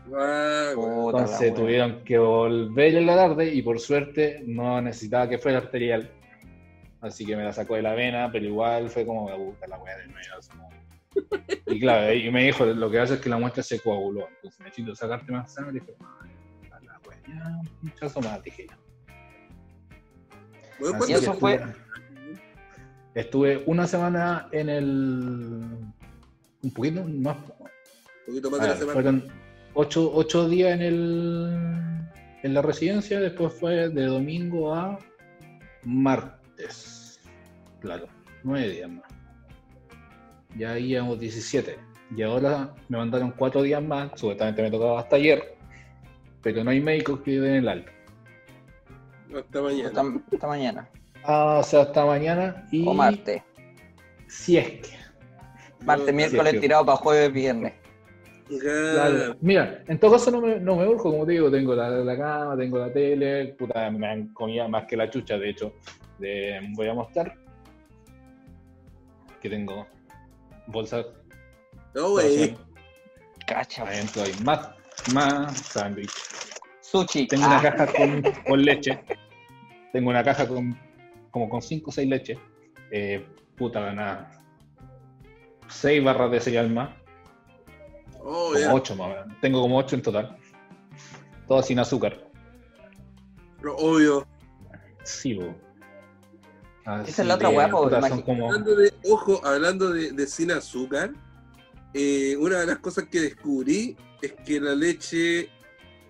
[SPEAKER 1] La
[SPEAKER 3] Entonces tuvieron que volver en la tarde y por suerte no necesitaba que fuera arterial. Así que me la sacó de la vena, pero igual fue como me gusta la weá de nuevo. así como- Y claro, y me dijo, lo que hace es que la muestra se coaguló. Entonces necesito sacarte más sangre. Y dije, "Ah, la weá, ya, un pinchazo más, dije
[SPEAKER 2] ¿cuánto
[SPEAKER 1] eso
[SPEAKER 3] que
[SPEAKER 1] fue-
[SPEAKER 3] estuve- Estuve una semana en el. Un poquito más.
[SPEAKER 2] Un poquito más de la semana.
[SPEAKER 3] fueron ocho, ocho días en el. En la residencia, después fue de domingo a martes. Claro, nueve días más. Ya íbamos 17. Y ahora me mandaron cuatro días más, supuestamente me tocaba hasta ayer, pero no hay médicos que den el alta.
[SPEAKER 2] Hasta mañana.
[SPEAKER 1] Esta, esta mañana.
[SPEAKER 3] Ah, o sea, hasta mañana y
[SPEAKER 1] O martes.
[SPEAKER 3] si es que.
[SPEAKER 1] Martes, miércoles
[SPEAKER 3] sí.
[SPEAKER 1] tirado para jueves, viernes.
[SPEAKER 2] Claro.
[SPEAKER 3] Mira, en todo caso no me, no me urjo, como te digo, tengo la, la cama, tengo la tele, puta, me han comido más que la chucha, de hecho. De- voy a mostrar que tengo bolsas
[SPEAKER 2] No, güey.
[SPEAKER 1] Cacha.
[SPEAKER 3] adentro hay más, más sándwich.
[SPEAKER 1] Sushi.
[SPEAKER 3] Tengo una
[SPEAKER 1] Ah,
[SPEAKER 3] caja con, con leche. Tengo una caja con como con 5 o 6 leches. Eh, puta, nada. 6 barras de cereal más.
[SPEAKER 2] Oh,
[SPEAKER 3] Como
[SPEAKER 2] ya.
[SPEAKER 3] 8 más. o menos. Tengo como 8 en total. Todas sin azúcar.
[SPEAKER 2] Pero Obvio.
[SPEAKER 3] Sí, bo. Así
[SPEAKER 1] Esa es la otra weá,
[SPEAKER 3] como...
[SPEAKER 2] Hablando de, ojo, hablando de, de sin azúcar, eh, una de las cosas que descubrí es que la leche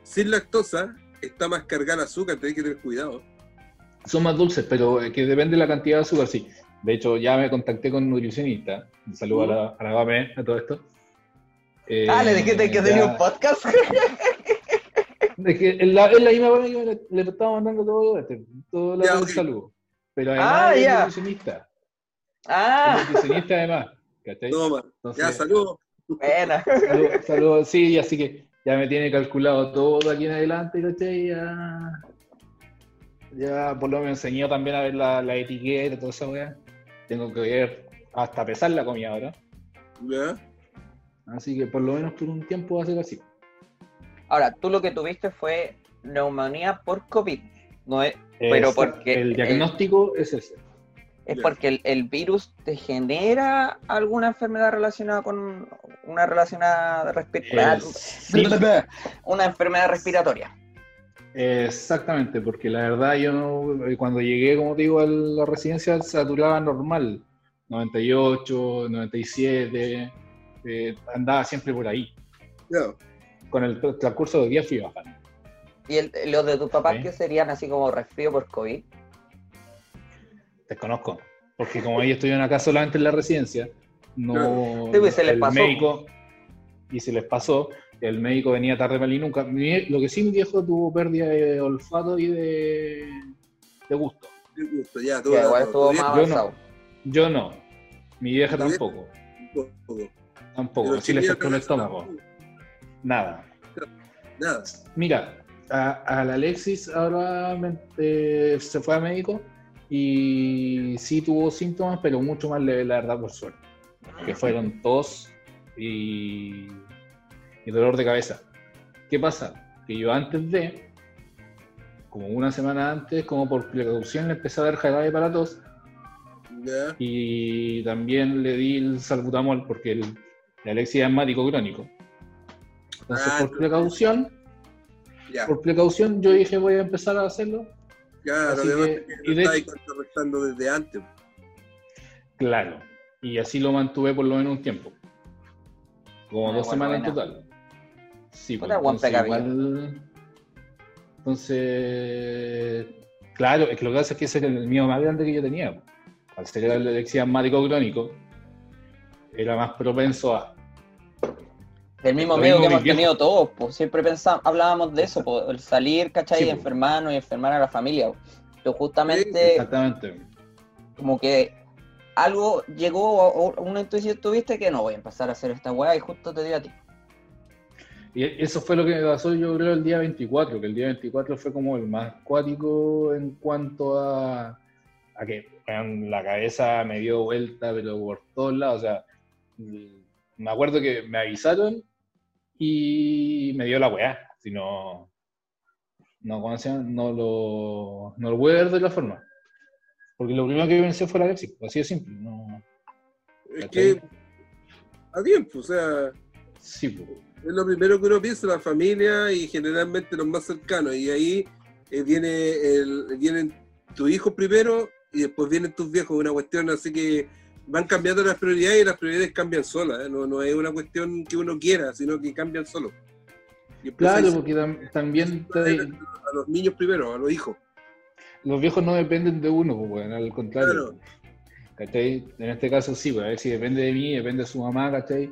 [SPEAKER 2] sin lactosa está más cargada de azúcar, tenés que tener cuidado.
[SPEAKER 3] Son más dulces, pero que depende de la cantidad de azúcar, sí. De hecho, ya me contacté con un nutricionista. Un saludo a la, a la BAME, a todo esto. Eh,
[SPEAKER 1] Ah, le dijiste que tenía un podcast.
[SPEAKER 3] Es que es la, es la misma BAME que le, le estaba mandando todo este, todo la
[SPEAKER 2] Ya,
[SPEAKER 3] del
[SPEAKER 2] ok.
[SPEAKER 3] saludo. Pero además
[SPEAKER 1] Ah,
[SPEAKER 3] es
[SPEAKER 1] ya.
[SPEAKER 3] nutricionista.
[SPEAKER 1] Ah,
[SPEAKER 3] Es nutricionista además. ¿cachai?
[SPEAKER 2] Toma.
[SPEAKER 3] Entonces,
[SPEAKER 2] Ya, saludos.
[SPEAKER 1] buena.
[SPEAKER 3] Saludos, saludos, sí, así que ya me tiene calculado todo aquí en adelante, ¿cachai? Ya, ya por lo menos me enseñó también a ver la, la etiqueta y toda esa weá. Tengo que ver hasta pesar la comida ahora.
[SPEAKER 2] ¿Ya?
[SPEAKER 3] Así que por lo menos por un tiempo va a ser así.
[SPEAKER 1] Ahora, tú lo que tuviste fue neumonía por COVID. No es, Pero porque
[SPEAKER 3] el diagnóstico es ese.
[SPEAKER 1] es porque el, el virus te genera alguna enfermedad relacionada con una relacionada respiratoria.
[SPEAKER 3] Sim-
[SPEAKER 1] Una enfermedad respiratoria.
[SPEAKER 3] Exactamente, porque la verdad yo no- cuando llegué, como te digo, a la residencia saturaba normal, 98, 97, eh, andaba siempre por ahí. Con el transcurso de días fui bajando.
[SPEAKER 1] ¿Y el, los de tus papás
[SPEAKER 3] Sí.
[SPEAKER 1] que serían así como resfrío por COVID?
[SPEAKER 3] Desconozco, porque como ellos estuvieron acá solamente en la residencia, no
[SPEAKER 1] Sí, pues, se les
[SPEAKER 3] el
[SPEAKER 1] pasó.
[SPEAKER 3] médico y se les pasó, el médico venía tarde para y nunca. Lo que sí mi viejo tuvo pérdida de olfato y de, de gusto.
[SPEAKER 2] Qué gusto, ya. tú-
[SPEAKER 1] igual estuvo más
[SPEAKER 3] yo no.
[SPEAKER 1] avanzado.
[SPEAKER 3] Yo no, mi vieja tampoco, tampoco,
[SPEAKER 2] Pero
[SPEAKER 3] sí le afectó el estómago, nada.
[SPEAKER 2] Nada.
[SPEAKER 3] Mira, al Alexis ahora eh, se fue a médico y sí tuvo síntomas, pero mucho más leve, la verdad, por suerte. Que fueron tos y, y dolor de cabeza. ¿Qué pasa? Que yo antes de, como una semana antes, como por precaución, le empecé a dar jarabe para tos Y también le di el salbutamol porque el, el Alexis es asmático crónico. Entonces,
[SPEAKER 2] Ah,
[SPEAKER 3] por precaución, por precaución, yo dije voy a empezar a hacerlo.
[SPEAKER 2] Claro,
[SPEAKER 3] así
[SPEAKER 2] además
[SPEAKER 3] que-
[SPEAKER 2] que
[SPEAKER 3] y
[SPEAKER 2] lo desde antes.
[SPEAKER 3] Claro. Y así lo mantuve por lo menos un tiempo. Como
[SPEAKER 1] Ah,
[SPEAKER 3] dos semanas en total. Sí, pues, entonces igual. Entonces. Claro, es que lo que pasa es que ese era el miedo más grande que yo tenía. Al ser el Alexis asmático crónico, era más propenso a.
[SPEAKER 1] Del mismo miedo que hemos tenido todos, pues siempre pensamos, hablábamos de eso, el salir, ¿cachai?
[SPEAKER 3] Sí,
[SPEAKER 1] y enfermarnos y enfermar a la familia. Pero justamente,
[SPEAKER 3] Exactamente.
[SPEAKER 1] como que algo llegó, o una intuición tuviste que no voy a empezar a hacer esta weá y justo te dio a ti.
[SPEAKER 3] Y eso fue lo que me pasó yo creo el día 24, que el día 24 fue como el más cuático en cuanto a, a que la cabeza me dio vuelta, pero por todos lados. O sea, mm, me acuerdo que me avisaron y me dio la weá. Si no, no, ¿cómo se llama? no, lo, no lo pude ver de la forma. Porque lo primero que pensé fue la Alexis, así de simple. No,
[SPEAKER 2] Es que a tiempo, o sea,
[SPEAKER 3] sí, pues.
[SPEAKER 2] es lo primero que uno piensa, la familia y generalmente los más cercanos. Y ahí eh, viene el, vienen tus hijos primero y después vienen tus viejos, una cuestión así que van cambiando las prioridades y las prioridades cambian solas. ¿eh? No, no es una cuestión que uno quiera, sino que cambian solo. Y
[SPEAKER 3] Claro, porque tam- también te-
[SPEAKER 2] a los niños primero, a los hijos.
[SPEAKER 3] los viejos no dependen de uno, pues, weón, al contrario.
[SPEAKER 2] Claro.
[SPEAKER 3] ¿Cachai? En este caso sí, pues, a ver si depende de mí, depende de su mamá, ¿cachai?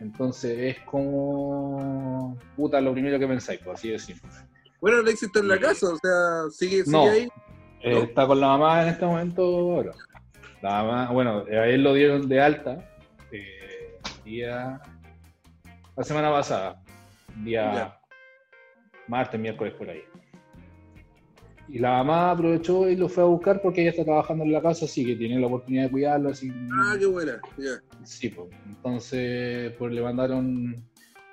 [SPEAKER 3] Entonces es como. Puta, lo primero que pensáis, por así decirlo.
[SPEAKER 2] Bueno, Alexis está en la casa, o sea, sigue, sigue
[SPEAKER 3] No.
[SPEAKER 2] ahí.
[SPEAKER 3] Eh. Está con la mamá en este momento ahora. La mamá, bueno, a él lo dieron de alta eh, día. La semana pasada, día
[SPEAKER 2] Ya.
[SPEAKER 3] martes, miércoles por ahí. Y la mamá aprovechó y lo fue a buscar porque ella está trabajando en la casa, así que tiene la oportunidad de cuidarlo. Así,
[SPEAKER 2] Ah, qué buena. Ya.
[SPEAKER 3] Sí, pues. Entonces, pues le mandaron,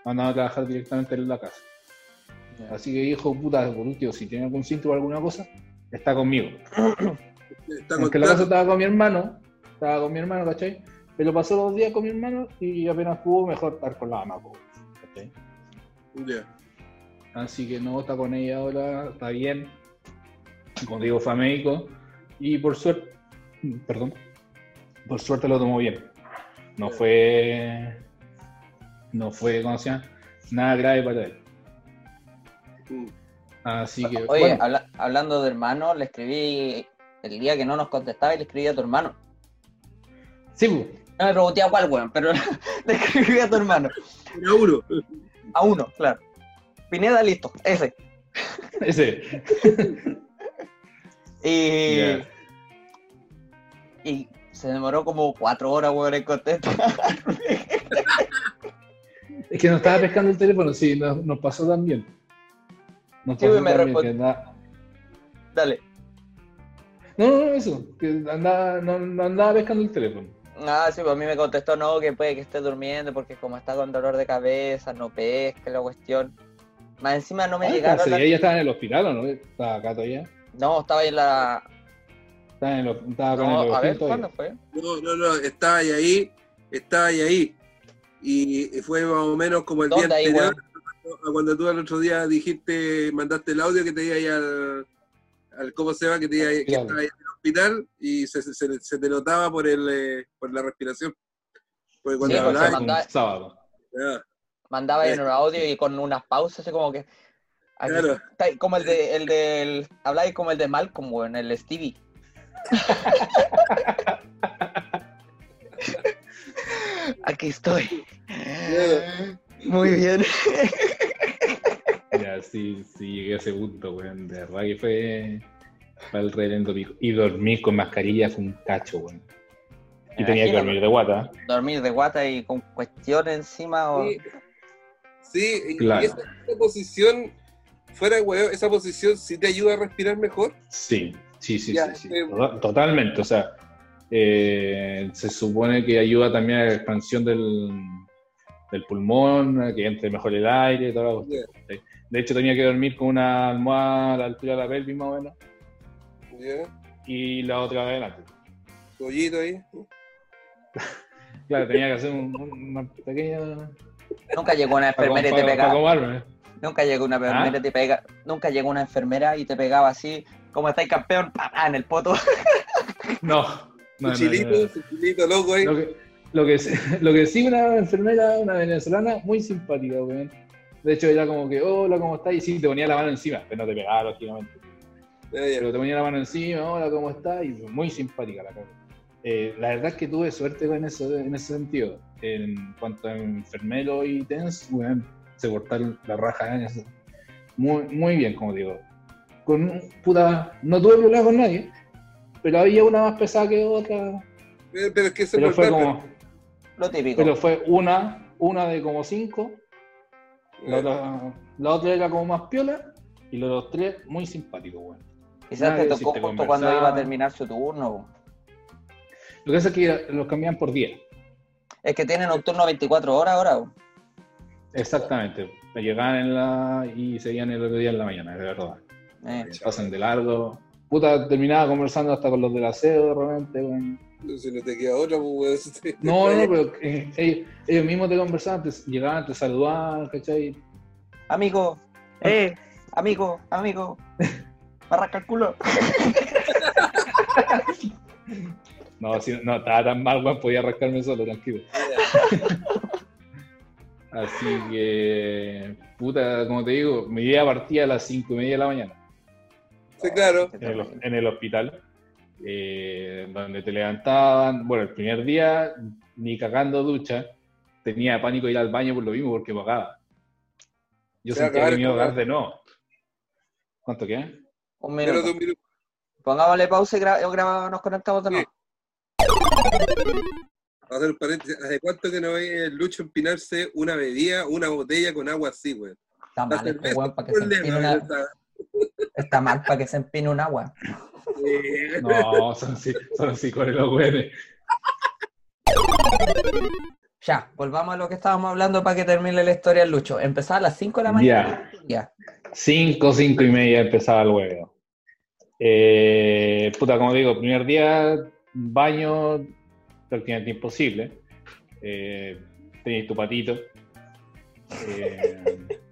[SPEAKER 3] mandaron a trabajar directamente en la casa. Así que dijo, puta, por último, si tiene algún síntoma o alguna cosa, está conmigo.
[SPEAKER 2] Está
[SPEAKER 3] Aunque la casa
[SPEAKER 2] contando.
[SPEAKER 3] estaba con mi hermano, estaba con mi hermano, ¿cachai? Pero pasó dos días con mi hermano y apenas pudo mejor estar con la mamá, ¿cachai?
[SPEAKER 2] Ya.
[SPEAKER 3] Así que no está con ella ahora, está bien. Como digo, fue a médico y por suerte, perdón, por suerte lo tomó bien. No fue, no fue, ¿cómo se llama? Nada grave para él.
[SPEAKER 2] Mm.
[SPEAKER 3] Así que,
[SPEAKER 1] Oye,
[SPEAKER 3] bueno,
[SPEAKER 1] habla- hablando de hermano, le escribí el día que no nos contestaba y le escribí a tu hermano.
[SPEAKER 3] sí,
[SPEAKER 1] No me pregunté a cuál, weón, pero le escribí a tu hermano.
[SPEAKER 2] Era uno.
[SPEAKER 1] A uno, claro. Pineda, listo, ese.
[SPEAKER 3] ese.
[SPEAKER 1] Y, y se demoró como cuatro horas, weón, en contestar.
[SPEAKER 3] Es que no estaba pescando el teléfono, sí, nos, nos pasó también. Nos
[SPEAKER 1] Sí,
[SPEAKER 3] pasó
[SPEAKER 1] me
[SPEAKER 3] también
[SPEAKER 1] Dale.
[SPEAKER 3] No, no, no, eso, que andaba, no, no andaba pescando el teléfono.
[SPEAKER 1] Ah, sí, pues a mí me contestó, no, que puede que esté durmiendo porque como está con dolor de cabeza, no pesca la cuestión. Más encima no me
[SPEAKER 3] Ah,
[SPEAKER 1] llegaron las-
[SPEAKER 3] ella estaba en el hospital, ¿o no? Estaba acá todavía.
[SPEAKER 1] No, estaba ahí en la...
[SPEAKER 3] Estaba, en el, estaba con el
[SPEAKER 1] No, a ver,
[SPEAKER 3] todavía.
[SPEAKER 1] ¿cuándo fue?
[SPEAKER 2] No, no, no, estaba ahí, ahí, estaba ahí, ahí. Y fue más o menos como el día
[SPEAKER 1] ¿Dónde ahí,
[SPEAKER 2] anterior, a cuando tú el otro día dijiste, mandaste el audio que te iba ahí al, al ¿cómo se llama? Que, te que
[SPEAKER 3] Claro.
[SPEAKER 2] estaba ahí en el hospital y se, se, se te notaba por el eh, por la respiración. Porque cuando
[SPEAKER 1] Sí, pues, mandaba-
[SPEAKER 3] un sábado.
[SPEAKER 2] ah,
[SPEAKER 1] Mandaba ahí en el audio y con unas pausas, así como que... aquí
[SPEAKER 2] Claro.
[SPEAKER 1] está como el de... El del, habláis como el de Malcolm, weón, el Stevie. Aquí estoy. Muy bien.
[SPEAKER 3] Sí, sí, llegué a ese punto, weón. De verdad que fue para el reverendo pico. Y dormir con mascarilla fue un cacho, weón. Y tenía que dormir de guata.
[SPEAKER 1] Dormir de guata y con cuestiones encima. O...
[SPEAKER 2] Sí, sí, y-
[SPEAKER 3] Claro.
[SPEAKER 2] y esa, esa posición, fuera de huevo, esa posición sí te ayuda a respirar mejor.
[SPEAKER 3] Sí, sí, sí,
[SPEAKER 2] Ya,
[SPEAKER 3] sí, sí.
[SPEAKER 2] eh,
[SPEAKER 3] To- Totalmente. O sea, eh, se supone que ayuda también a la expansión del, del pulmón, a que entre mejor el aire y toda la cuestión.
[SPEAKER 2] Ya,
[SPEAKER 3] De hecho, tenía que dormir con una almohada a la altura de la pelvis más o menos
[SPEAKER 2] ya,
[SPEAKER 3] y la otra adelante.
[SPEAKER 2] pollito ahí.
[SPEAKER 3] Claro, tenía que hacer un- una pequeña.
[SPEAKER 1] Nunca llegó una
[SPEAKER 3] para
[SPEAKER 1] enfermera y te
[SPEAKER 3] para
[SPEAKER 1] pegaba.
[SPEAKER 3] acomodarme.
[SPEAKER 1] Nunca llegó una enfermera
[SPEAKER 3] ¿Ah?
[SPEAKER 1] y te pega. Nunca llegó una enfermera y te pegaba así, como estáis campeón, pa, pa, en el poto.
[SPEAKER 3] No. no, no,
[SPEAKER 2] Su chilito,
[SPEAKER 3] no, no.
[SPEAKER 2] loco ahí.
[SPEAKER 3] Lo que, lo, que, sí- lo que sí, una enfermera, una venezolana, muy simpática, weón. De hecho, era como que, hola, ¿cómo estás? Y sí, te ponía la mano encima, pero no te pegaba, lógicamente. Pero te ponía la mano encima, hola, ¿cómo estás? Y muy simpática la cara. Eh, la verdad es que tuve suerte en eso, en ese sentido. En cuanto a enfermero y TENS, se cortaron la raja en eso. Muy, muy bien, como digo. Con puta, no tuve problemas con nadie, pero había una más pesada que otra.
[SPEAKER 2] Eh, Pero es que se
[SPEAKER 3] Pero fue como,
[SPEAKER 1] Lo típico.
[SPEAKER 3] pero fue una, una de como cinco, la otra, la otra era como más piola, y los otros tres muy simpáticos, weón.
[SPEAKER 1] Quizás te tocó justo cuando iba a terminar su turno.
[SPEAKER 3] Lo que pasa es que los cambian por día.
[SPEAKER 1] Es que tienen un turno 24 horas ahora.
[SPEAKER 3] Exactamente. Llegaban en la y seguían el otro día en la mañana, de verdad.
[SPEAKER 1] Eh,
[SPEAKER 3] Pasan de largo. Puta, terminaba conversando hasta con los del aseo de repente, weón.
[SPEAKER 2] Si no te queda otra, pues.
[SPEAKER 3] No, no, pero eh, ellos, ellos mismos te conversaban, te, llegaban, te saludaban, ¿cachai?
[SPEAKER 1] Amigo, eh, amigo, amigo. Barraca el culo.
[SPEAKER 3] No, si, no, estaba tan mal, weón, podía rascarme solo, tranquilo. Así que, puta, como te digo, mi día partía a las 5 y media de la mañana
[SPEAKER 2] Sí, claro.
[SPEAKER 3] en el, en el hospital, eh, donde te levantaban, bueno, el primer día ni cagando ducha, tenía pánico de ir al baño por lo mismo, porque pagaba. Yo
[SPEAKER 2] a
[SPEAKER 3] sentía que me iba a de no. ¿Cuánto qué?
[SPEAKER 6] Un minuto.
[SPEAKER 2] un minuto.
[SPEAKER 6] Pongámosle pausa y gra- graba- nos conectamos de nuevo.
[SPEAKER 2] A hacer un paréntesis. ¿Hace cuánto que no ve el Lucho empinarse una bebida, una botella con agua así, güey?
[SPEAKER 6] Está mal, este weón,
[SPEAKER 2] es
[SPEAKER 6] para
[SPEAKER 2] un
[SPEAKER 6] que se empine
[SPEAKER 2] problema,
[SPEAKER 6] una... Está mal para que se empine un agua.
[SPEAKER 3] No, son así, son así con los güeyes.
[SPEAKER 6] Ya, volvamos a lo que estábamos hablando para que termine la historia del Lucho. Empezaba a las 5 de la mañana. Ya.
[SPEAKER 3] Cinco, cinco y media empezaba el huevo. Eh, puta, como digo, primer día, baño, prácticamente imposible. Eh, tenías tu patito. Eh,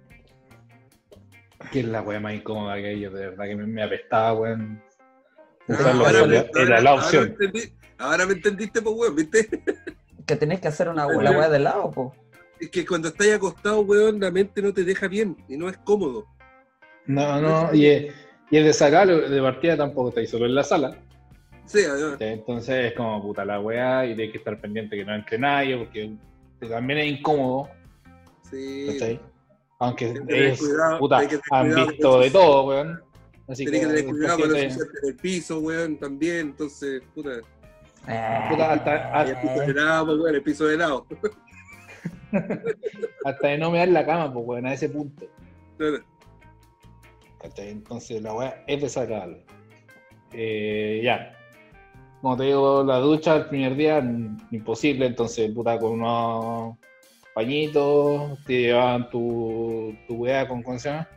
[SPEAKER 3] que es la wea más incómoda que hay, yo de verdad que me, me apestaba, weón.
[SPEAKER 6] Ahora
[SPEAKER 3] era,
[SPEAKER 6] me-
[SPEAKER 3] era
[SPEAKER 2] ahora-
[SPEAKER 3] la
[SPEAKER 2] ahora
[SPEAKER 3] opción.
[SPEAKER 2] me entendí- Ahora me entendiste, pues, weón, ¿viste?
[SPEAKER 6] Que tenés que hacer una la weá de lado, po.
[SPEAKER 2] Es que cuando estás acostado, weón, la mente no te deja bien y no es cómodo.
[SPEAKER 3] No, no, y, es- y el de sacar de partida tampoco está ahí solo en la sala.
[SPEAKER 2] Sí, además.
[SPEAKER 3] Entonces es como puta la weá y tienes que estar pendiente que no entre nadie porque también es incómodo.
[SPEAKER 2] Sí.
[SPEAKER 3] ¿cachai? Aunque es,
[SPEAKER 2] cuidado,
[SPEAKER 3] puta, han
[SPEAKER 2] cuidado
[SPEAKER 3] visto de todo, weón. Así
[SPEAKER 2] Tienes que tener cuidado con
[SPEAKER 3] imagínate,
[SPEAKER 2] ensuciarte en el piso, weón, también. Entonces, puta.
[SPEAKER 6] Eh,
[SPEAKER 3] puta, hasta,
[SPEAKER 2] El piso de pues, weón, el piso de helado.
[SPEAKER 3] hasta de no me dar la cama, pues, weón, a ese punto.
[SPEAKER 2] Claro.
[SPEAKER 3] Entonces la weá es desagradable. Eh, ya. Como te digo, la ducha el primer día, imposible, entonces, puta, con unos pañitos, te llevaban tu, tu weá con, ¿cómo se llama?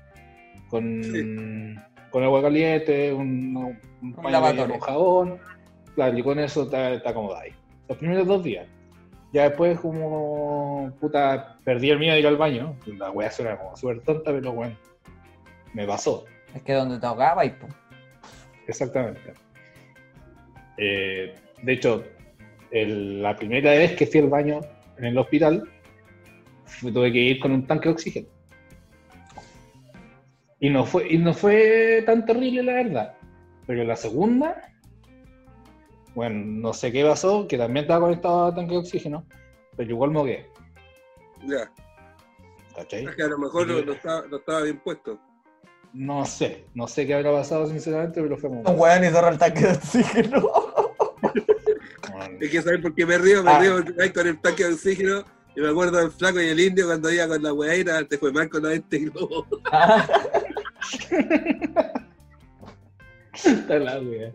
[SPEAKER 3] Con, con agua caliente, un, un paño con jabón, claro, y con eso te, te acomodáis. Los primeros dos días. Ya después, como, puta, perdí el miedo de ir al baño, la weá suena como súper tonta, pero bueno, me pasó.
[SPEAKER 6] es que donde te ahogaba y po.
[SPEAKER 3] Exactamente. Eh, de hecho, el- la primera vez que fui al baño en el hospital, tuve que ir con un tanque de oxígeno. Y no fue, y no fue tan terrible, la verdad. Pero la segunda, bueno, no sé qué pasó, que también estaba conectado al tanque de oxígeno, pero igual me ahogué.
[SPEAKER 2] Ya.
[SPEAKER 3] ¿Cachai?
[SPEAKER 2] Es que a lo mejor no, no estaba, no estaba bien puesto.
[SPEAKER 3] No sé, no sé qué habrá pasado, sinceramente, pero fue como.
[SPEAKER 6] Un weón y zorra el tanque de oxígeno.
[SPEAKER 2] Es que ¿sabes por qué me río? Me
[SPEAKER 6] Ah.
[SPEAKER 2] río con el tanque de oxígeno y me acuerdo del flaco y el indio cuando iba con la weaira, te fue mal con la este globo.
[SPEAKER 3] Está la wea.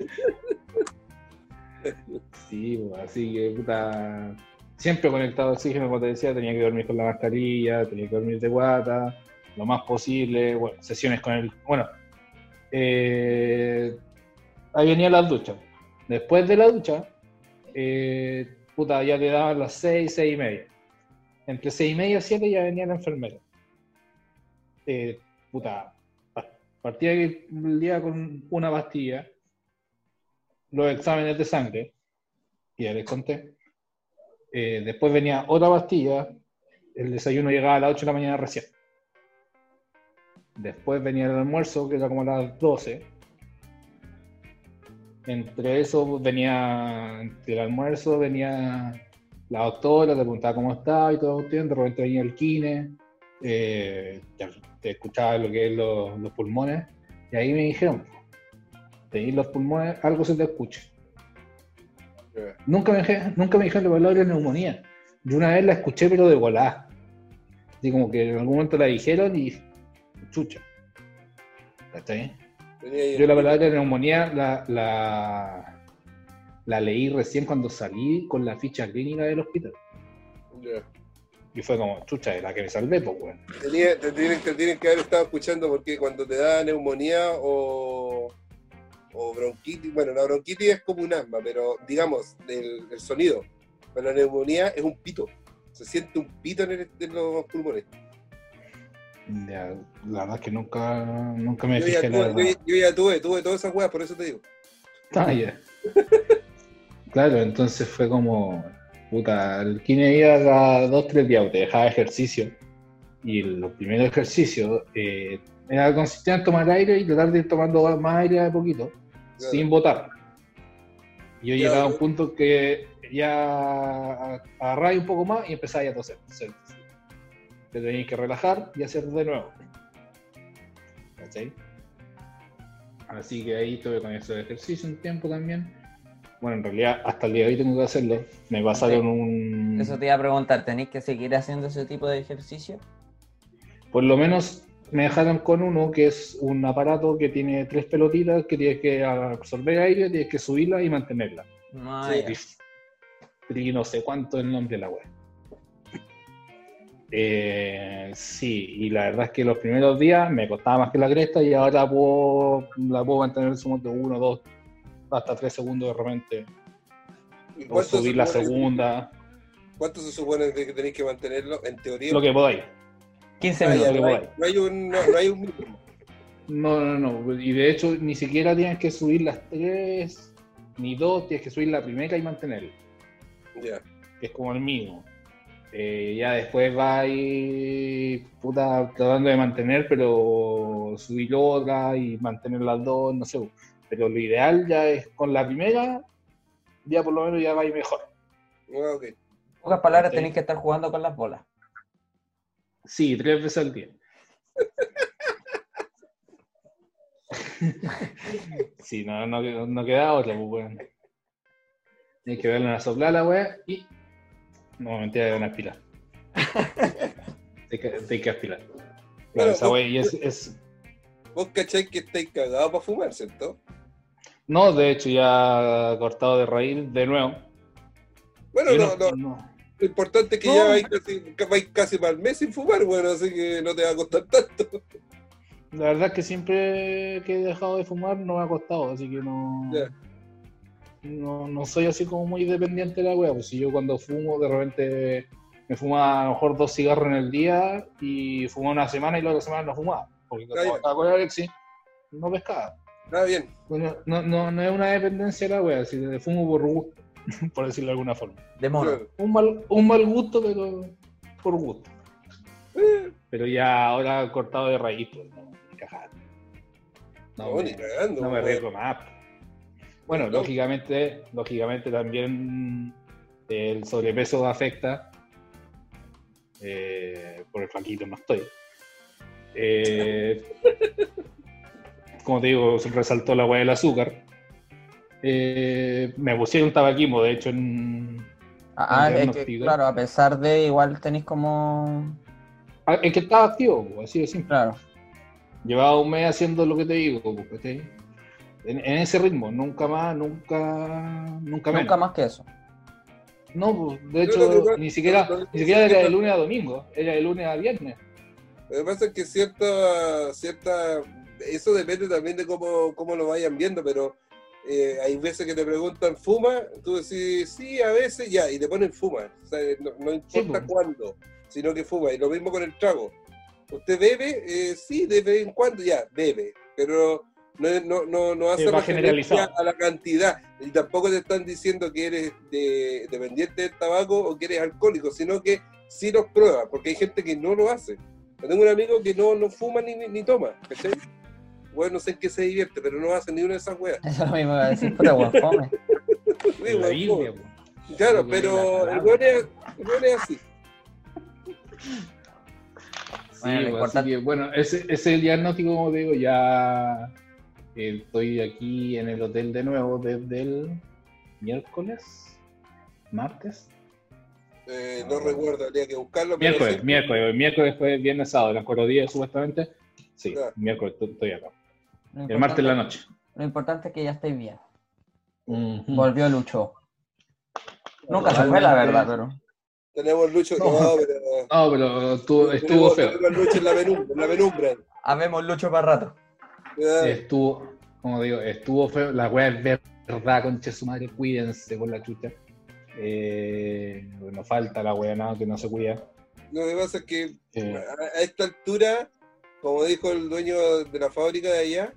[SPEAKER 3] Sí, así que puta. Siempre conectado al oxígeno, como te decía, tenía que dormir con la mascarilla, tenía que dormir de guata, lo más posible. Bueno, sesiones con el. Bueno, eh, ahí venía la ducha. Después de la ducha, eh, puta, ya le daban las seis, seis y media. Entre seis y media y siete ya venía la enfermera. Eh, puta, pa- partía el día con una pastilla, los exámenes de sangre, que ya les conté. Eh, después venía otra pastilla, el desayuno llegaba a las 8 de la mañana recién. Después venía el almuerzo, que era como a las 12. Entre eso venía, entre el almuerzo venía la doctora, te preguntaba cómo estaba y todo, de repente venía el kine, eh, te, escuchaba lo que es los, los pulmones, y ahí me dijeron, tenéis los pulmones, algo se te escucha. Nunca me, nunca me dijeron la palabra neumonía. Yo una vez la escuché, pero de volada. Así como que en algún momento la dijeron y chucha.
[SPEAKER 2] Tenía ahí
[SPEAKER 3] Yo la palabra neumonía la, la, la leí recién cuando salí con la ficha clínica del hospital.
[SPEAKER 2] Ya.
[SPEAKER 3] Y fue como, chucha, de la que me salvé, pues, weón.
[SPEAKER 2] Tenía- te, tienen, te tienen que haber estado escuchando porque cuando te da neumonía o, o bronquitis, bueno, la bronquitis es como un asma, pero digamos, el, el sonido, pero la neumonía es un pito. Se siente un pito en, el- en los pulmones.
[SPEAKER 3] Ya, la verdad es que nunca, nunca me
[SPEAKER 2] Yo ya,
[SPEAKER 3] fijé la
[SPEAKER 2] tuve,
[SPEAKER 3] verdad.
[SPEAKER 2] yo, yo ya tuve, tuve todas esas weas, por eso te digo.
[SPEAKER 3] Ah, ya. claro, entonces fue como, puta, el kine iba cada dos, tres días, te dejaba ejercicio. Y los primeros ejercicios eh, era consistente en tomar aire y tratar de ir tomando más aire de poquito,
[SPEAKER 2] Claro.
[SPEAKER 3] sin botar. Y yo
[SPEAKER 2] Ya,
[SPEAKER 3] llegaba a un punto que ya agarráis un poco más y empezáis a toser. toser. Te tenéis que relajar y hacer de nuevo. ¿Cachai? Así que ahí estuve con ese ejercicio un tiempo también. Bueno, en realidad hasta el día de hoy tengo que hacerlo. Me pasaron un...
[SPEAKER 6] Eso te iba a preguntar, ¿tenéis que seguir haciendo ese tipo de ejercicio?
[SPEAKER 3] Por lo menos me dejaron con uno que es un aparato que tiene tres pelotitas que tienes que absorber aire, tienes que subirla y mantenerla.
[SPEAKER 2] Sí.
[SPEAKER 3] Y no sé cuánto es el nombre de la web. Eh, sí, y la verdad es que los primeros días me costaba más que la cresta y ahora puedo, la puedo mantener en su momento uno, dos, hasta tres segundos de repente.
[SPEAKER 2] ¿Y
[SPEAKER 3] O
[SPEAKER 2] se
[SPEAKER 3] subir la segunda,
[SPEAKER 2] ¿Cuánto se supone que tenéis que mantenerlo? En teoría.
[SPEAKER 3] lo que podáis.
[SPEAKER 6] 15
[SPEAKER 2] Ah, ya,
[SPEAKER 6] minutos.
[SPEAKER 3] lo que
[SPEAKER 2] no, hay,
[SPEAKER 3] podáis.
[SPEAKER 2] no hay un, no, no hay un mínimo.
[SPEAKER 3] No, no, no. Y de hecho, ni siquiera tienes que subir las tres ni dos, tienes que subir la primera y mantenerla.
[SPEAKER 2] Ya.
[SPEAKER 3] que es como el mínimo. Eh, ya después va ahí, puta, tratando de mantener, pero subir otra y mantener las dos, no sé. Pero lo ideal ya es con la primera, ya por lo menos ya va a ir mejor.
[SPEAKER 2] Ah, ok.
[SPEAKER 6] En pocas palabras, tenéis que estar jugando con las bolas.
[SPEAKER 3] Sí, tres veces al día. sí, no, no, no queda otra, pues, weón. Tienes que darle una soplada a la wea y. No, mentira, de una aspirar. Tienes que, tienes que aspirar. Claro,
[SPEAKER 2] Bueno,
[SPEAKER 3] esa
[SPEAKER 2] vos-
[SPEAKER 3] wea y es, es.
[SPEAKER 2] Vos cacháis que estáis cagados para fumar, ¿cierto?
[SPEAKER 3] No, de hecho, ya cortado de raíz de nuevo.
[SPEAKER 2] Bueno, no, no,
[SPEAKER 3] no-
[SPEAKER 2] lo importante es que
[SPEAKER 3] No.
[SPEAKER 2] ya vais casi, vais casi para el mes sin fumar, bueno, así que no te va a costar tanto.
[SPEAKER 3] La verdad es que siempre que he dejado de fumar no me ha costado, así que no. No, no soy así como muy dependiente de la wea, pues si yo cuando fumo de repente me fumaba a lo mejor dos cigarros en el día y fumaba una semana y la otra semana no fumaba. Porque cuando
[SPEAKER 2] ya.
[SPEAKER 3] estaba con Alexi no pescaba.
[SPEAKER 2] Está bien.
[SPEAKER 3] Bueno, no, no, no es una dependencia de la wea, si de fumo por gusto, por decirlo de alguna forma.
[SPEAKER 6] De mono.
[SPEAKER 2] Claro.
[SPEAKER 3] Un mal, un mal gusto, pero por gusto.
[SPEAKER 2] Eh,
[SPEAKER 3] Pero ya ahora cortado de raíz, pues no, ni cagar.
[SPEAKER 2] no,
[SPEAKER 3] me-
[SPEAKER 2] ni cagando.
[SPEAKER 3] no me arriesgo más. Bueno,
[SPEAKER 2] No.
[SPEAKER 3] lógicamente, lógicamente también el sobrepeso afecta. Eh, por el flaquito no estoy. Eh, como te digo, se resaltó la hueá del azúcar. Eh, me pusieron tabaquismo, de hecho, en,
[SPEAKER 6] Ah,
[SPEAKER 3] en
[SPEAKER 6] es que, claro, a pesar de igual tenéis como.
[SPEAKER 3] Ah, es que estaba activo, así de simple.
[SPEAKER 6] Claro.
[SPEAKER 3] Llevaba un mes haciendo lo que te digo, ¿cachai? en, en ese ritmo, nunca más, nunca, nunca menos.
[SPEAKER 6] Nunca más que eso.
[SPEAKER 3] No, pues, de hecho, ni siquiera, ni siquiera era de lunes a domingo, era de lunes a viernes.
[SPEAKER 2] Lo que pasa es que cierta, cierta, eso depende también de cómo, cómo lo vayan viendo, pero eh, hay veces que te preguntan, ¿fuma? Tú decís, sí, a veces, ya, y te ponen fuma. O sea, no, no importa
[SPEAKER 3] pues.
[SPEAKER 2] cuándo, sino que fuma. Y lo mismo con el trago. ¿Usted bebe? Eh, sí, de vez en cuando, ya, bebe. Pero no, no, no, no hace referencia a la cantidad. Y tampoco te están diciendo que eres de- dependiente del tabaco o que eres alcohólico, sino que sí los pruebas, porque hay gente que no lo hace. Yo tengo un amigo que no, no fuma ni, ni, ni toma, ¿cachai? Bueno, no sé en qué se divierte, pero no hace ni una de esas weas.
[SPEAKER 6] Eso es lo mismo que decir, puta weón, fome.
[SPEAKER 2] Sí,
[SPEAKER 3] pues.
[SPEAKER 2] Claro, pero el weón es, el weón es así.
[SPEAKER 3] Sí,
[SPEAKER 6] Bueno,
[SPEAKER 3] pues, así que, bueno, ese, ese es el diagnóstico, como te digo, ya eh, estoy aquí en el hotel de nuevo desde el miércoles, martes.
[SPEAKER 2] Eh, no recuerdo, habría que buscarlo.
[SPEAKER 3] Miércoles, miércoles, miércoles fue viernes, sábado, las cuatro días supuestamente. Sí,
[SPEAKER 2] Claro.
[SPEAKER 3] miércoles estoy- estoy acá. El martes en la noche.
[SPEAKER 6] Lo importante es que ya estáis bien.
[SPEAKER 3] Ujú.
[SPEAKER 6] Volvió Lucho. Nunca se fue, la verdad, pero.
[SPEAKER 2] Tenemos Lucho,
[SPEAKER 3] No.
[SPEAKER 2] no, pero...
[SPEAKER 3] No, pero estuvo, estuvo
[SPEAKER 2] tenemos,
[SPEAKER 3] feo.
[SPEAKER 2] tenemos a Lucho en la penumbra. En la penumbra.
[SPEAKER 6] Habemos Lucho para rato.
[SPEAKER 3] Estuvo, como digo, estuvo feo. La weá es verdad, concha de su madre, cuídense con la chucha. Eh, no falta la weá nada que no se cuida.
[SPEAKER 2] Lo que pasa es que
[SPEAKER 3] Eh,
[SPEAKER 2] a esta altura, como dijo el dueño de la fábrica de allá,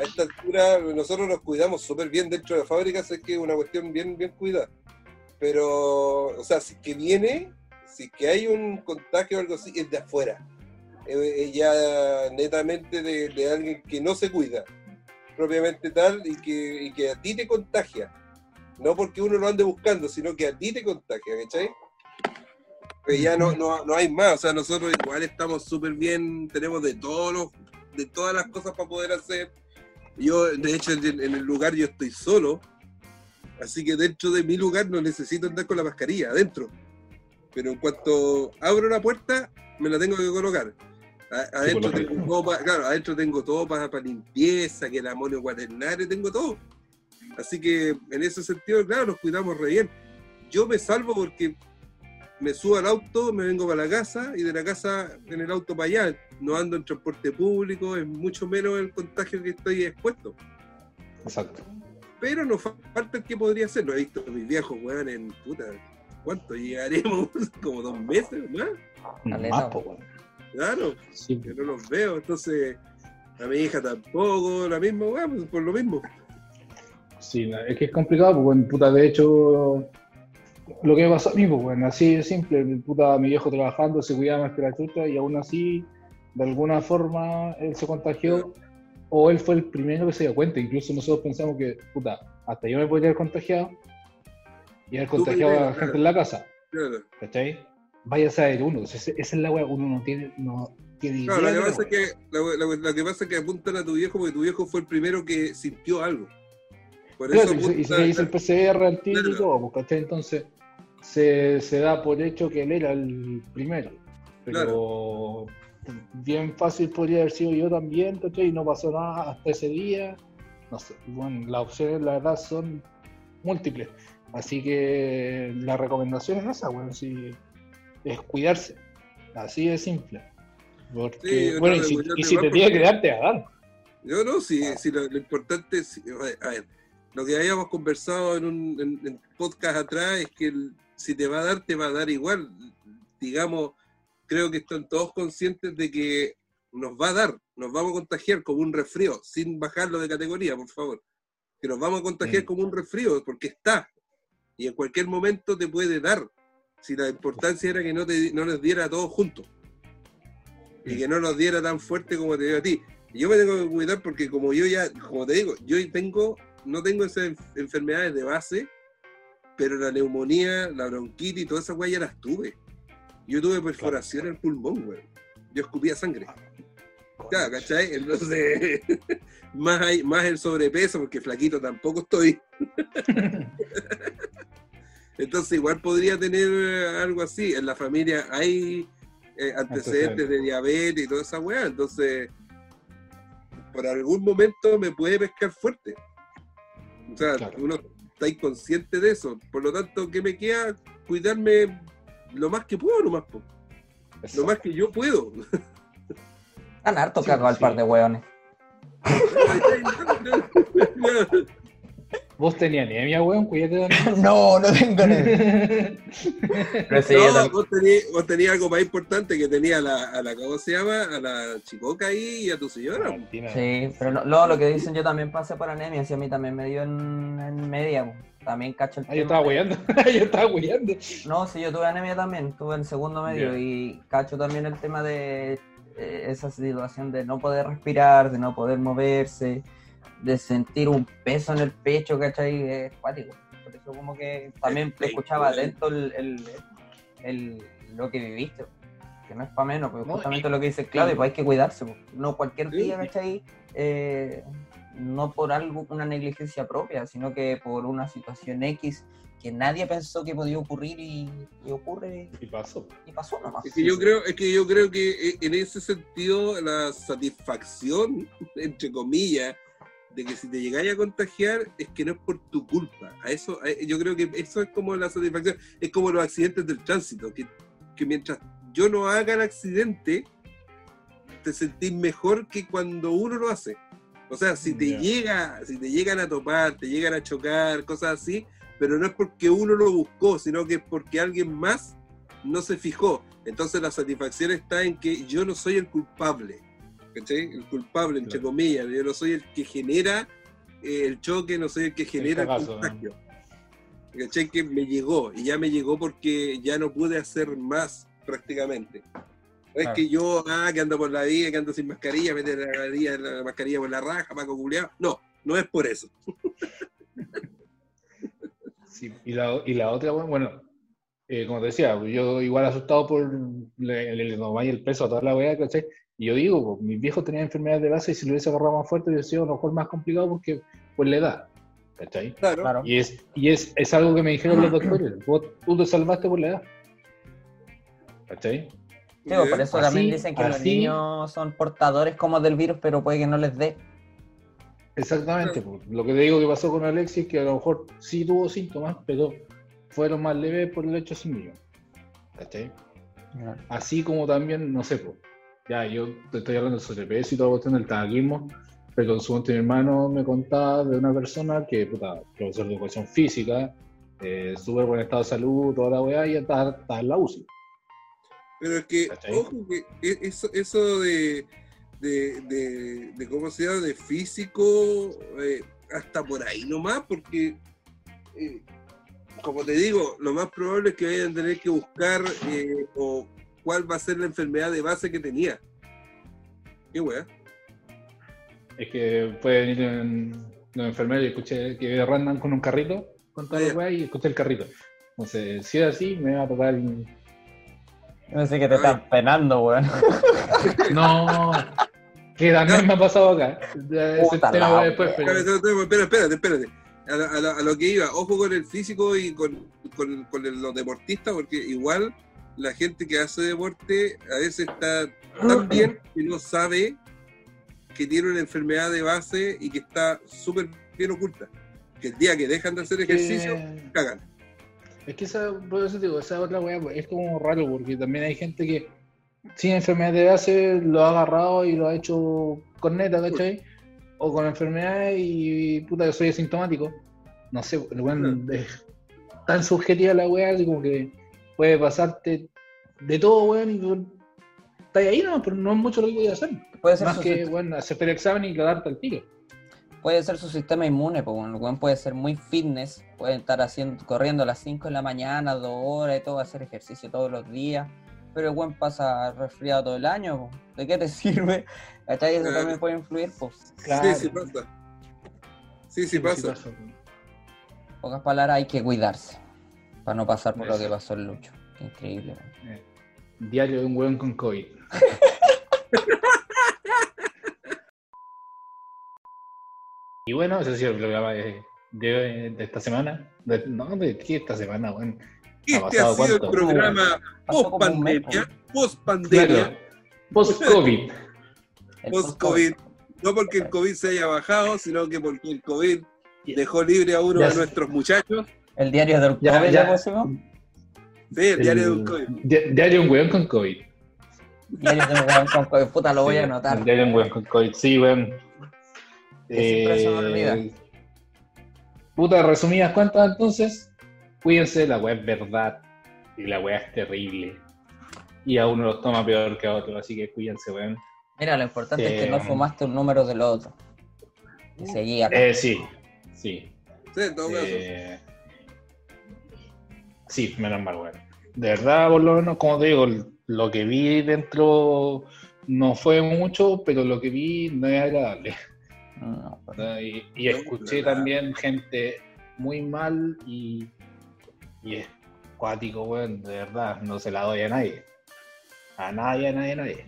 [SPEAKER 2] a esta altura nosotros nos cuidamos súper bien dentro de la fábrica, sé que es una cuestión bien, bien cuidada. Pero, o sea, si que viene, si que hay un contagio o algo así, es de afuera. Es, es ya netamente de, de alguien que no se cuida, propiamente tal, y que, y que a ti te contagia. No porque uno lo ande buscando, sino que a ti te contagia, ¿cachai? Pero ya no, no, no hay más, o sea, nosotros igual estamos súper bien, tenemos de todos los, de todas las cosas para poder hacer. Yo, de hecho, en, el lugar yo estoy solo, así que dentro de mi lugar no necesito andar con la mascarilla, adentro. Pero en cuanto abro la puerta, me la tengo que colocar. A- Adentro
[SPEAKER 3] lo
[SPEAKER 2] tengo todo para, claro, adentro tengo todo para, limpieza, que el amonio cuaternario, tengo todo. Así que en ese sentido, claro, nos cuidamos re bien. Yo me salvo porque me subo al auto, me vengo para la casa y de la casa en el auto para allá. No ando en transporte público, es mucho menos el contagio que estoy expuesto.
[SPEAKER 3] Exacto.
[SPEAKER 2] Pero nos fa- falta el que podría ser. Lo he visto a mis viejos, weón, en puta. ¿Cuánto llegaremos? Como dos meses más.
[SPEAKER 6] Caleta.
[SPEAKER 3] Más, po, weón.
[SPEAKER 2] Claro,
[SPEAKER 3] Sí.
[SPEAKER 2] que no los veo. Entonces, a mi hija tampoco, la misma, weón, pues, por lo mismo.
[SPEAKER 3] Sí, no, es que es complicado, bueno, puta, de hecho, lo que me pasó a mí, pues, bueno, así de simple, puta, mi viejo trabajando se cuidaba más que la chucha y aún así, de alguna forma, él se contagió o él fue el primero que se dio cuenta, incluso nosotros pensamos que, puta, hasta yo me podría haber contagiado y haber contagiado a la gente
[SPEAKER 2] claro.
[SPEAKER 3] en la casa,
[SPEAKER 2] Claro.
[SPEAKER 3] ¿cachai? Vaya a saber uno, esa esa es la weá, uno no tiene, no tiene idea.
[SPEAKER 2] Claro, lo que,
[SPEAKER 3] la
[SPEAKER 2] pasa es que, lo, lo- lo que pasa es que apuntan a tu viejo porque tu viejo fue el primero que sintió algo. Por
[SPEAKER 3] Claro,
[SPEAKER 2] eso
[SPEAKER 3] y se, y se hizo el PCR al tiro
[SPEAKER 2] Claro.
[SPEAKER 3] pues, ¿cachai? Entonces se, se da por hecho que él era el primero. Pero bien fácil podría haber sido yo también, ¿cachai? Y no pasó nada hasta ese día. No sé, bueno, las opciones la verdad son múltiples. Así que la recomendación es esa, bueno, sí, es cuidarse. Así de simple. Porque,
[SPEAKER 2] Sí,
[SPEAKER 3] bueno,
[SPEAKER 2] no,
[SPEAKER 3] y si, y si te tiene
[SPEAKER 2] porque-
[SPEAKER 3] que dar, te va a dar.
[SPEAKER 2] Yo no, si, si lo, lo importante es, a ver, lo que habíamos conversado en un en- en podcast atrás es que el- si te va a dar, te va a dar igual. Digamos, creo que están todos conscientes de que nos va a dar, nos vamos a contagiar como un resfrío, sin bajarlo de categoría, por favor. Que nos vamos a contagiar
[SPEAKER 3] Mm.
[SPEAKER 2] como un resfrío, porque está. Y en cualquier momento te puede dar. Si la importancia era que no, te, no nos diera a todos juntos. Y que no nos diera tan fuerte como te dio a ti. Yo me tengo que cuidar porque como yo ya, como te digo, yo tengo, no tengo esas enf- enfermedades de base, pero la neumonía, la bronquitis y todas esas weas ya las tuve. Yo tuve perforación en el pulmón, güey. Yo escupía sangre. Claro, ¿cachai? Entonces, más, hay, más el sobrepeso, porque flaquito tampoco estoy. Entonces, igual podría tener algo así. En la familia hay eh, antecedentes de diabetes y toda esa weá. Entonces, por algún momento me puede pescar fuerte. O sea,
[SPEAKER 3] Claro.
[SPEAKER 2] uno está inconsciente de eso. Por lo tanto, ¿qué me queda? Cuidarme lo más que puedo, nomás, po. lo más que yo puedo.
[SPEAKER 6] Están harto
[SPEAKER 3] Sí,
[SPEAKER 6] cagado al
[SPEAKER 3] sí.
[SPEAKER 6] par de hueones.
[SPEAKER 3] Vos tenías anemia, weón, cuídate de anemia.
[SPEAKER 6] No, no tengo sí, yo
[SPEAKER 2] No, vos tenías, vos tenías algo más importante que tenía a la, a la, ¿cómo se llama? A la chicoca ahí y a tu señora.
[SPEAKER 3] Valentina.
[SPEAKER 6] Sí, pero no, no, lo que dicen yo también pasé por anemia, si a mí también me dio en, en media, po. también cacho el
[SPEAKER 3] Ah, yo
[SPEAKER 6] tema
[SPEAKER 3] estaba
[SPEAKER 6] de-
[SPEAKER 3] weyando. yo estaba weyando.
[SPEAKER 6] No, sí, yo tuve anemia también, tuve en segundo medio y cacho también el tema de eh, esa situación de no poder respirar, de no poder moverse, de sentir un peso en el pecho, ¿cachai? Es cuático. Por eso como que también
[SPEAKER 2] Es
[SPEAKER 6] escuchaba atento el, el- el- lo que viviste, que no es para menos, porque
[SPEAKER 3] No,
[SPEAKER 6] justamente lo que dice Claudio, pues hay que cuidarse, pues. no cualquier día, ¿cachai? Eh, no por algo, una negligencia propia, sino que por una situación X que nadie pensó que podía ocurrir y, y ocurre
[SPEAKER 3] Y pasó.
[SPEAKER 6] y pasó nomás.
[SPEAKER 2] Es que yo creo, es que yo creo que eh, en ese sentido la satisfacción, entre comillas, de que si te llegáis a contagiar es que no es por tu culpa. A eso, a- yo creo que eso es como la satisfacción, es como los accidentes del tránsito, que, que mientras yo no haga el accidente, te sentís mejor que cuando uno lo hace. O sea, si te
[SPEAKER 3] Ya.
[SPEAKER 2] llega, si te llegan a topar, te llegan a chocar, cosas así, pero no es porque uno lo buscó, sino que es porque alguien más no se fijó. Entonces la satisfacción está en que yo no soy el culpable. ¿Cachai? El culpable, entre
[SPEAKER 3] Claro.
[SPEAKER 2] comillas. Yo no soy el que genera eh, el choque, no soy el que genera el,
[SPEAKER 3] cagazo, ¿no?
[SPEAKER 2] contagio. ¿Cachai? Que me llegó. Y ya me llegó porque ya no pude hacer más prácticamente. No es que yo, ah, que ando por la vida, que ando sin mascarilla, meter la, mascarilla- la mascarilla por la raja, Paco culiao. No, no es por eso.
[SPEAKER 3] Sí, y la, y la otra, bueno, bueno, eh, como te decía, yo igual asustado por el estómago y el peso, toda la weá, ¿cachai? Y yo digo, pues, mis viejos tenían enfermedades de base y si lo hubiese agarrado más fuerte hubiese sido a lo mejor más complicado porque por la edad, ¿cachai?
[SPEAKER 2] Claro.
[SPEAKER 1] Claro.
[SPEAKER 3] Y es, y es, es algo que me dijeron los doctores, vos, tú te salvaste por la edad, ¿cachai?
[SPEAKER 1] Sí, pues, por eso
[SPEAKER 3] Así-
[SPEAKER 1] también dicen que los niños son portadores como del virus, pero puede que no les dé.
[SPEAKER 3] Exactamente, pues, lo que te digo que pasó con Alexis, que a lo mejor sí tuvo síntomas, pero fueron más leves por el hecho niño, ¿cachai? Así como también, no sé, pues, ya yo te estoy hablando del sobrepeso y toda cuestión del tabaquismo, pero en su momento mi hermano me contaba de una persona que, puta, profesor de educación física, eh, súper buen estado de salud, toda la weá, y está, está en la UCI.
[SPEAKER 2] Pero es que,
[SPEAKER 3] ¿Cachai?
[SPEAKER 2] ojo, que e- eso, eso de, de, de, de cómo se llama, de físico, eh, hasta por ahí nomás, porque, eh, como te digo, lo más probable es que vayan a tener que buscar eh, o cuál va a ser la enfermedad de base que tenía. Qué weá.
[SPEAKER 3] Es que puede venir en, los enfermeros y escuché que andan con un carrito, con toda la weá, y escuché el carrito. Entonces, si es así, me va a tocar.
[SPEAKER 1] No sé que te están penando, weón.
[SPEAKER 3] No, que también me ha pasado acá. Ya, Ese tema
[SPEAKER 1] la
[SPEAKER 3] va después, pero.
[SPEAKER 2] Espérate, espérate. A, lo- a lo, a lo que iba, ojo con el físico y con, con, con el- los deportistas, porque igual la gente que hace deporte a veces está tan bien que no sabe que tiene una enfermedad de base y que está súper bien oculta. Que el día que dejan de hacer ejercicio,
[SPEAKER 3] que-
[SPEAKER 2] cagan.
[SPEAKER 3] Es que esa, por eso digo, esa otra weá es como raro porque también hay gente que sin enfermedad de base lo ha agarrado y lo ha hecho con neta, ¿cachai? O con enfermedad y puta que soy asintomático. No sé, el weón es tan subjetiva la weá, como que puede pasarte de todo, weón, y tú estás ahí, no, pero no es mucho lo que podías hacer.
[SPEAKER 1] Puede ser,
[SPEAKER 3] Más
[SPEAKER 1] su,
[SPEAKER 3] que, bueno, hacerte el examen y quedarte al tiro.
[SPEAKER 1] puede ser su sistema inmune, pues, bueno, el weón puede ser muy fitness, puede estar haciendo, corriendo a las 5 de la mañana, 2 horas y todo, hacer ejercicio todos los días, pero el weón pasa resfriado todo el año, po. ¿de qué te sirve? ¿Cachai? Eso
[SPEAKER 2] Claro.
[SPEAKER 1] también puede influir, pues.
[SPEAKER 2] Sí, sí pasa. Sí, sí pasa.
[SPEAKER 1] pocas palabras, hay que cuidarse, para no pasar por lo que pasó el Lucho. Increíble,
[SPEAKER 3] Diario de un weón con COVID. y bueno, ese ha sido el programa de, de- de esta semana. De- no, de qué esta semana, weón.
[SPEAKER 2] Este ha sido el programa post pandemia,
[SPEAKER 1] po.
[SPEAKER 2] post pandemia,
[SPEAKER 3] Claro. Post-COVID.
[SPEAKER 1] El
[SPEAKER 2] post-COVID. No porque el COVID se haya bajado, sino que porque el COVID
[SPEAKER 3] Ya.
[SPEAKER 2] dejó libre a uno
[SPEAKER 3] Ya
[SPEAKER 2] de nuestros muchachos.
[SPEAKER 1] El diario del
[SPEAKER 3] Ya,
[SPEAKER 1] COVID,
[SPEAKER 3] ya.
[SPEAKER 1] ¿le pusimos?
[SPEAKER 2] Sí, el diario de un COVID.
[SPEAKER 3] di- Diario de un weón con COVID.
[SPEAKER 1] Diario del weón con COVID, puta, lo voy a anotar.
[SPEAKER 3] el Diario de un weón con COVID, sí, weón.
[SPEAKER 1] Que olvida.
[SPEAKER 3] Eh, Puta, resumidas cuentas entonces, cuídense, la weá es verdad y la weá es terrible. Y a uno los toma peor que a otro, así que cuídense, weón.
[SPEAKER 1] Mira, lo importante es que
[SPEAKER 3] Eh,
[SPEAKER 1] no fumaste un número del otro. Y seguía.
[SPEAKER 3] Eh, sí, sí.
[SPEAKER 2] Sí, en todo caso.
[SPEAKER 3] Sí, menos mal, weón. De verdad, por lo menos, como te digo, lo que vi dentro no fue mucho, pero lo que vi no es agradable.
[SPEAKER 1] No,
[SPEAKER 3] ¿no? Y, y escuché también gente muy mal y, y es cuático, weón, de verdad, no se la doy a nadie. A nadie, a nadie, a nadie.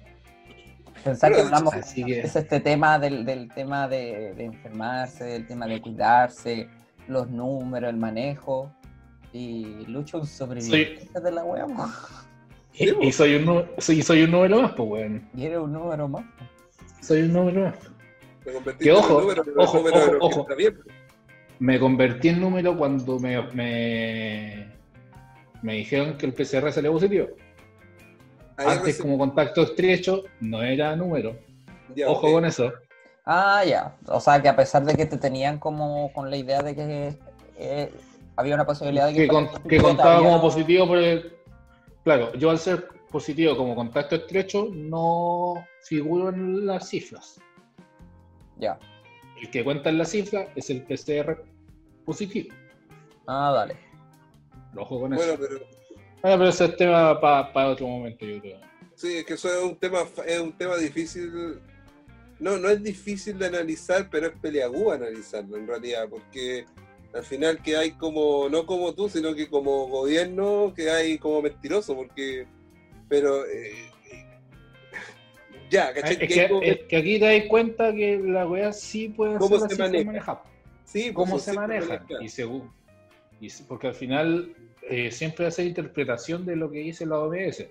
[SPEAKER 1] Pensar que hablamos
[SPEAKER 3] Así que,
[SPEAKER 1] es este tema del, del tema de, de enfermarse, del tema de cuidarse, los números, el manejo. Y Lucho un sobreviviente de la wea,
[SPEAKER 3] y, y soy un, soy, soy un número más, pues, weón.
[SPEAKER 1] y eres un número más.
[SPEAKER 3] Soy un número más.
[SPEAKER 2] Me convertí
[SPEAKER 3] Que
[SPEAKER 2] en
[SPEAKER 3] ojo,
[SPEAKER 2] número,
[SPEAKER 3] ojo,
[SPEAKER 2] número
[SPEAKER 3] ojo,
[SPEAKER 2] está bien.
[SPEAKER 3] Me convertí en número cuando me, me, me dijeron que el PCR salió positivo.
[SPEAKER 2] Ahí
[SPEAKER 3] Antes,
[SPEAKER 2] recién-
[SPEAKER 3] como contacto estrecho, no era número.
[SPEAKER 2] ya,
[SPEAKER 3] Ojo con eso.
[SPEAKER 1] Ah, ya. O sea, que a pesar de que te tenían como con la idea de que eh, había una posibilidad de que,
[SPEAKER 3] que, con- que contaba como
[SPEAKER 1] no-
[SPEAKER 3] positivo por el... Claro, yo al ser positivo como contacto estrecho no figuro en las cifras.
[SPEAKER 1] Ya.
[SPEAKER 3] El que cuenta en las cifras es el PCR positivo.
[SPEAKER 1] Ah, dale.
[SPEAKER 3] Ojo con
[SPEAKER 2] Bueno,
[SPEAKER 3] eso.
[SPEAKER 2] pero
[SPEAKER 3] Bueno, pero ese es tema para otro momento, yo creo.
[SPEAKER 2] sí, es que eso es un tema, es un tema difícil. No, no es difícil de analizar, pero es peleagú analizarlo en realidad, porque Al final que hay como, no como tú, sino que como gobierno que hay como mentiroso, porque, pero, eh, ya, ¿cachai?
[SPEAKER 3] Es
[SPEAKER 2] Que
[SPEAKER 3] que,
[SPEAKER 2] hay como-
[SPEAKER 3] es que aquí te das cuenta que la weá sí puede
[SPEAKER 2] ¿Cómo
[SPEAKER 3] ser
[SPEAKER 2] se
[SPEAKER 3] así
[SPEAKER 2] maneja?
[SPEAKER 3] manejada.
[SPEAKER 2] sí,
[SPEAKER 3] cómo
[SPEAKER 2] pues,
[SPEAKER 3] se
[SPEAKER 2] sí,
[SPEAKER 3] maneja. Y según, y se- porque al final eh, siempre hace interpretación de lo que dice la
[SPEAKER 2] que-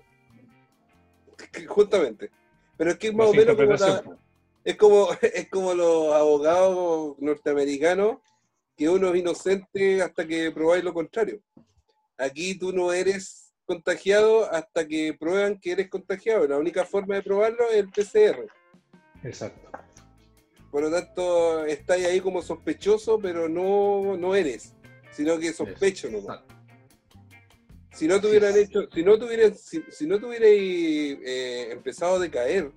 [SPEAKER 2] Justamente. Pero es que más o menos como la- es como, es como los abogados norteamericanos, que uno es inocente hasta que probáis lo contrario. Aquí tú no eres contagiado hasta que prueban que eres contagiado. La única forma de probarlo es el PCR.
[SPEAKER 3] Exacto.
[SPEAKER 2] Por lo tanto, estáis ahí como sospechoso, pero no, no eres, sino que sospecho nomás. Si no tuvieran hecho, si no tuvieran, si, si no tuvierais eh, empezado a decaer,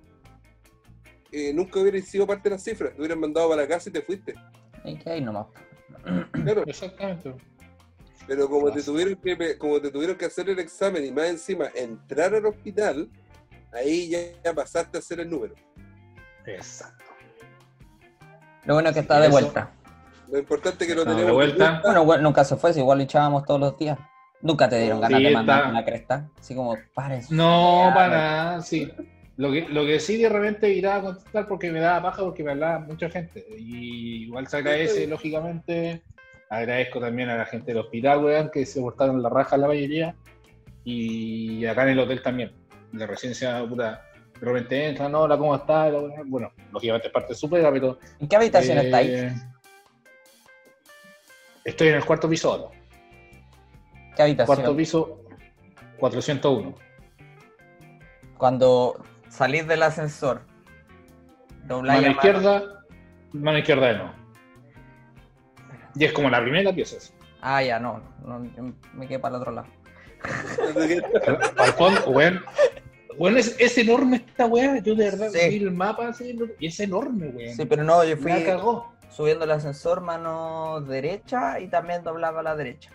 [SPEAKER 2] eh, nunca hubierais sido parte de las cifras, te hubieran mandado para la casa y te fuiste.
[SPEAKER 1] Y que ahí nomás.
[SPEAKER 2] Claro,
[SPEAKER 3] Exactamente.
[SPEAKER 2] pero como te tuvieron que, como te tuvieron que hacer el examen y más encima entrar al hospital, ahí ya, ya pasaste a hacer el número.
[SPEAKER 3] Exacto.
[SPEAKER 1] Lo bueno es que está de vuelta.
[SPEAKER 2] Lo importante es que lo
[SPEAKER 3] de
[SPEAKER 2] tenemos
[SPEAKER 3] vuelta.
[SPEAKER 1] Bueno, bueno, nunca se fue, si igual lo echábamos todos los días. Nunca te dieron ganas
[SPEAKER 3] Sí,
[SPEAKER 1] de mandar
[SPEAKER 3] está.
[SPEAKER 1] la cresta. Así como, paren.
[SPEAKER 3] No, para nada, sí. Lo que, lo que sí de repente evitaba contestar porque me daba paja porque me hablaba mucha gente. Y igual se agradece, lógicamente. Agradezco también a la gente del hospital, weón, que se portaron la raja la mayoría. Y acá en el hotel también. La residencia, puta, de repente entra, no, hola, ¿cómo está? Weá. Bueno, lógicamente es parte de su pega, pero.
[SPEAKER 1] ¿En qué habitación
[SPEAKER 3] eh,
[SPEAKER 1] estáis?
[SPEAKER 3] Estoy en el cuarto piso ahora.
[SPEAKER 1] ¿Qué habitación?
[SPEAKER 3] Cuarto piso, 401.
[SPEAKER 6] Cuando salís del ascensor, dobláis
[SPEAKER 3] Mano
[SPEAKER 6] la
[SPEAKER 3] izquierda, mano izquierda de no. Y es como la primera pieza.
[SPEAKER 6] Ah, ya, no, no, yo me quedé para el otro lado.
[SPEAKER 3] Al fondo, weón. Weón, es, es enorme esta weá. Yo de verdad
[SPEAKER 6] Sí.
[SPEAKER 3] vi el mapa así y es enorme, weón.
[SPEAKER 6] Sí, pero no, yo fui
[SPEAKER 3] cagó.
[SPEAKER 6] subiendo el ascensor mano derecha y también doblaba a la derecha.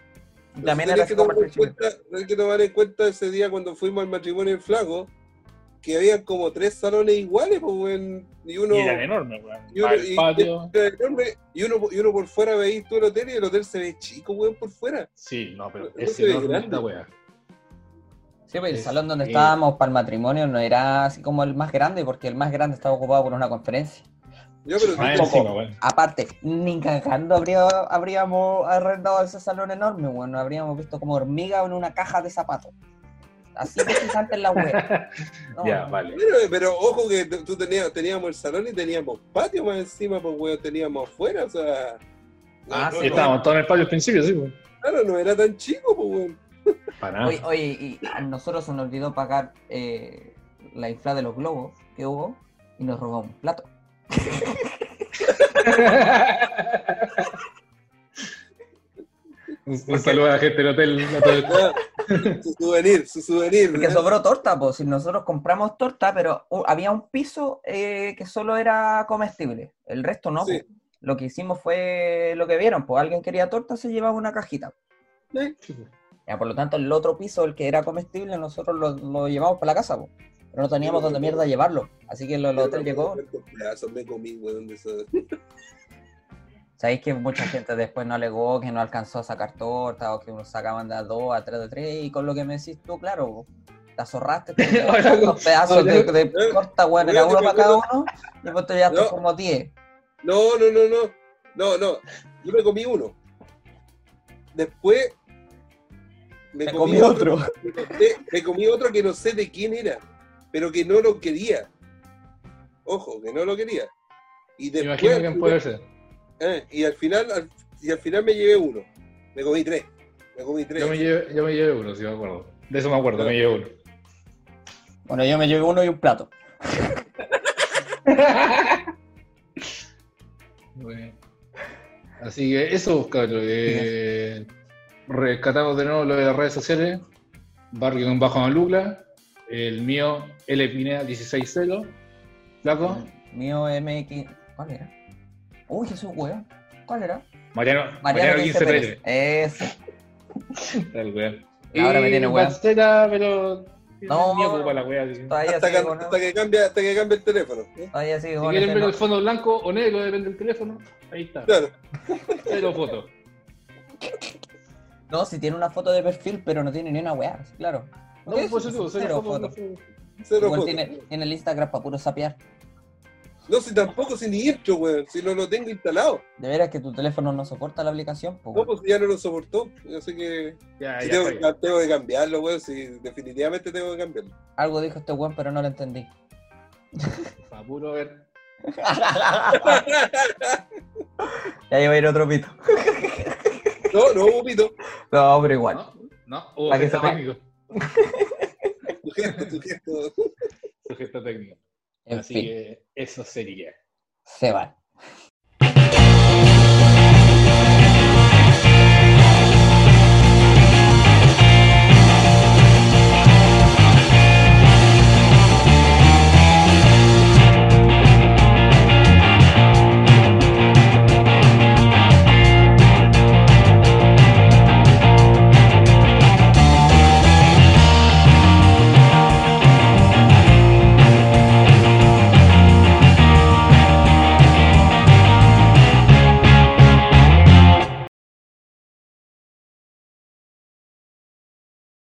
[SPEAKER 6] Y también era
[SPEAKER 2] que tomar en cuenta, tenés que tomar en cuenta ese día cuando fuimos al matrimonio del flaco, que había como tres salones iguales, pues, weón, y uno,
[SPEAKER 3] Y eran enormes, weón.
[SPEAKER 2] y uno,
[SPEAKER 3] Al
[SPEAKER 2] y-
[SPEAKER 3] patio.
[SPEAKER 2] era enorme, y uno, y uno por fuera veis todo el hotel y el hotel se ve chico, weón, por fuera.
[SPEAKER 3] Sí, no, pero
[SPEAKER 2] No
[SPEAKER 3] es
[SPEAKER 2] se ve
[SPEAKER 3] enorme
[SPEAKER 2] grande.
[SPEAKER 3] weá.
[SPEAKER 1] Sí, pues el
[SPEAKER 3] Es-
[SPEAKER 1] salón donde
[SPEAKER 3] eh,
[SPEAKER 1] estábamos para el matrimonio no era así como el más grande, porque el más grande estaba ocupado por una conferencia.
[SPEAKER 2] Pero
[SPEAKER 3] encima, weón.
[SPEAKER 1] Aparte, ni cagando habría, habríamos arrendado ese salón enorme, bueno, habríamos visto como hormiga en una caja de zapatos. Así de gigante en la web. No,
[SPEAKER 3] Ya,
[SPEAKER 1] no.
[SPEAKER 3] vale.
[SPEAKER 2] Pero, pero ojo que tú tenías, teníamos el salón y teníamos patio más encima, pues weón, teníamos afuera, o sea.
[SPEAKER 6] Ah,
[SPEAKER 2] no-
[SPEAKER 6] sí,
[SPEAKER 3] estábamos todos en el patio al principio, sí, weón.
[SPEAKER 2] claro, no era tan chico, pues weón.
[SPEAKER 3] Para nada.
[SPEAKER 6] Oye, oye, y a nosotros se nos olvidó pagar eh, la infla de los globos que hubo y nos robamos un plato.
[SPEAKER 3] un, un saludo a la gente del hotel.
[SPEAKER 2] su souvenir, su souvenir.
[SPEAKER 6] Porque sobró torta, pues si nosotros compramos torta, pero uh, había un piso eh, que solo era comestible, el resto no.
[SPEAKER 2] Sí.
[SPEAKER 6] pues. Lo que hicimos fue lo que vieron, pues alguien quería torta, se llevaba una cajita.
[SPEAKER 2] Sí.
[SPEAKER 3] Sí, pues.
[SPEAKER 6] Ya, por lo tanto, el otro piso, el que era comestible, nosotros lo, lo llevamos para la casa, pues. pero no teníamos donde mierda llevarlo. Así que el, el hotel llegó.
[SPEAKER 2] ¿Cuántos pedazos me comí, weón, de?
[SPEAKER 6] Sabéis que mucha gente después no alegó que no alcanzó a sacar torta o que nos sacaban de a dos, a tres de tres. Y con lo que me decís tú, claro, te azorraste. Los pedazos de, de torta, bueno, era uno para cada uno. Y después te llevaste
[SPEAKER 2] No.
[SPEAKER 6] como 10.
[SPEAKER 2] No, no, no, no. No, no. Yo me comí uno. Después. Me
[SPEAKER 1] Me comí otro.
[SPEAKER 2] me comí otro que no sé de quién era, pero que no lo quería. Ojo, que no lo quería. Y después.
[SPEAKER 3] imagino quién puede ser.
[SPEAKER 2] Eh, y al final, al- y al final me llevé uno. Me comí tres. Me comí tres.
[SPEAKER 3] Yo me, llevé, yo me llevé uno, si me acuerdo. De eso me acuerdo, me llevé uno.
[SPEAKER 1] Bueno, yo me llevé uno y un plato.
[SPEAKER 3] Así que eso, cabrón. Eh, rescatamos de nuevo lo de las redes sociales. Barrio con bajo Malucla. El mío, L Pineda 160. Flaco.
[SPEAKER 6] Mío MX. ¿Cuál era? Uy, Jesús, weón. ¿Cuál era?
[SPEAKER 3] Mariano,
[SPEAKER 6] Mariano
[SPEAKER 3] Mariano
[SPEAKER 6] 15
[SPEAKER 3] 15
[SPEAKER 6] Pérez. Ese.
[SPEAKER 3] El weón.
[SPEAKER 6] Ahora me tiene weón.
[SPEAKER 3] Bastera, pero.
[SPEAKER 6] No.
[SPEAKER 3] Ni ocupa la weá. así.
[SPEAKER 6] Todavía
[SPEAKER 2] hasta, que, hasta que cambia, hasta que cambie el teléfono. ¿eh?
[SPEAKER 6] todavía sigue
[SPEAKER 3] Si quieren ver
[SPEAKER 6] no-
[SPEAKER 3] el fondo blanco o negro, depende del teléfono. Ahí está.
[SPEAKER 2] Claro.
[SPEAKER 3] Cero fotos.
[SPEAKER 1] No, si tiene una foto de perfil, pero no tiene ni una weá, claro.
[SPEAKER 3] No,
[SPEAKER 1] ¿Qué
[SPEAKER 3] pues
[SPEAKER 1] es?
[SPEAKER 3] eso, cero
[SPEAKER 1] Cero
[SPEAKER 3] fotos,
[SPEAKER 1] fotos.
[SPEAKER 2] Cero fotos.
[SPEAKER 1] tiene, tiene el Instagram para puro sapear.
[SPEAKER 2] No, si tampoco, si ni entro, weón. Si no lo tengo instalado.
[SPEAKER 1] De veras que tu teléfono no soporta la aplicación, po,
[SPEAKER 2] No, pues ya no lo soportó. Así que
[SPEAKER 3] Ya, ya,
[SPEAKER 2] tengo, tengo que cambiarlo, weón. Sí, definitivamente tengo que cambiarlo.
[SPEAKER 1] Algo dijo este weón, pero no lo entendí.
[SPEAKER 3] Pa' puro ver.
[SPEAKER 6] Ya iba a ir otro pito.
[SPEAKER 2] No, no, Pupito.
[SPEAKER 6] No, pero igual.
[SPEAKER 3] No, no, hubo
[SPEAKER 6] sepa.
[SPEAKER 3] técnico.
[SPEAKER 2] Tu gesto, tu gesto.
[SPEAKER 3] Su gesto técnico.
[SPEAKER 1] En
[SPEAKER 3] Así
[SPEAKER 1] fin,
[SPEAKER 3] que eso sería.
[SPEAKER 1] se van.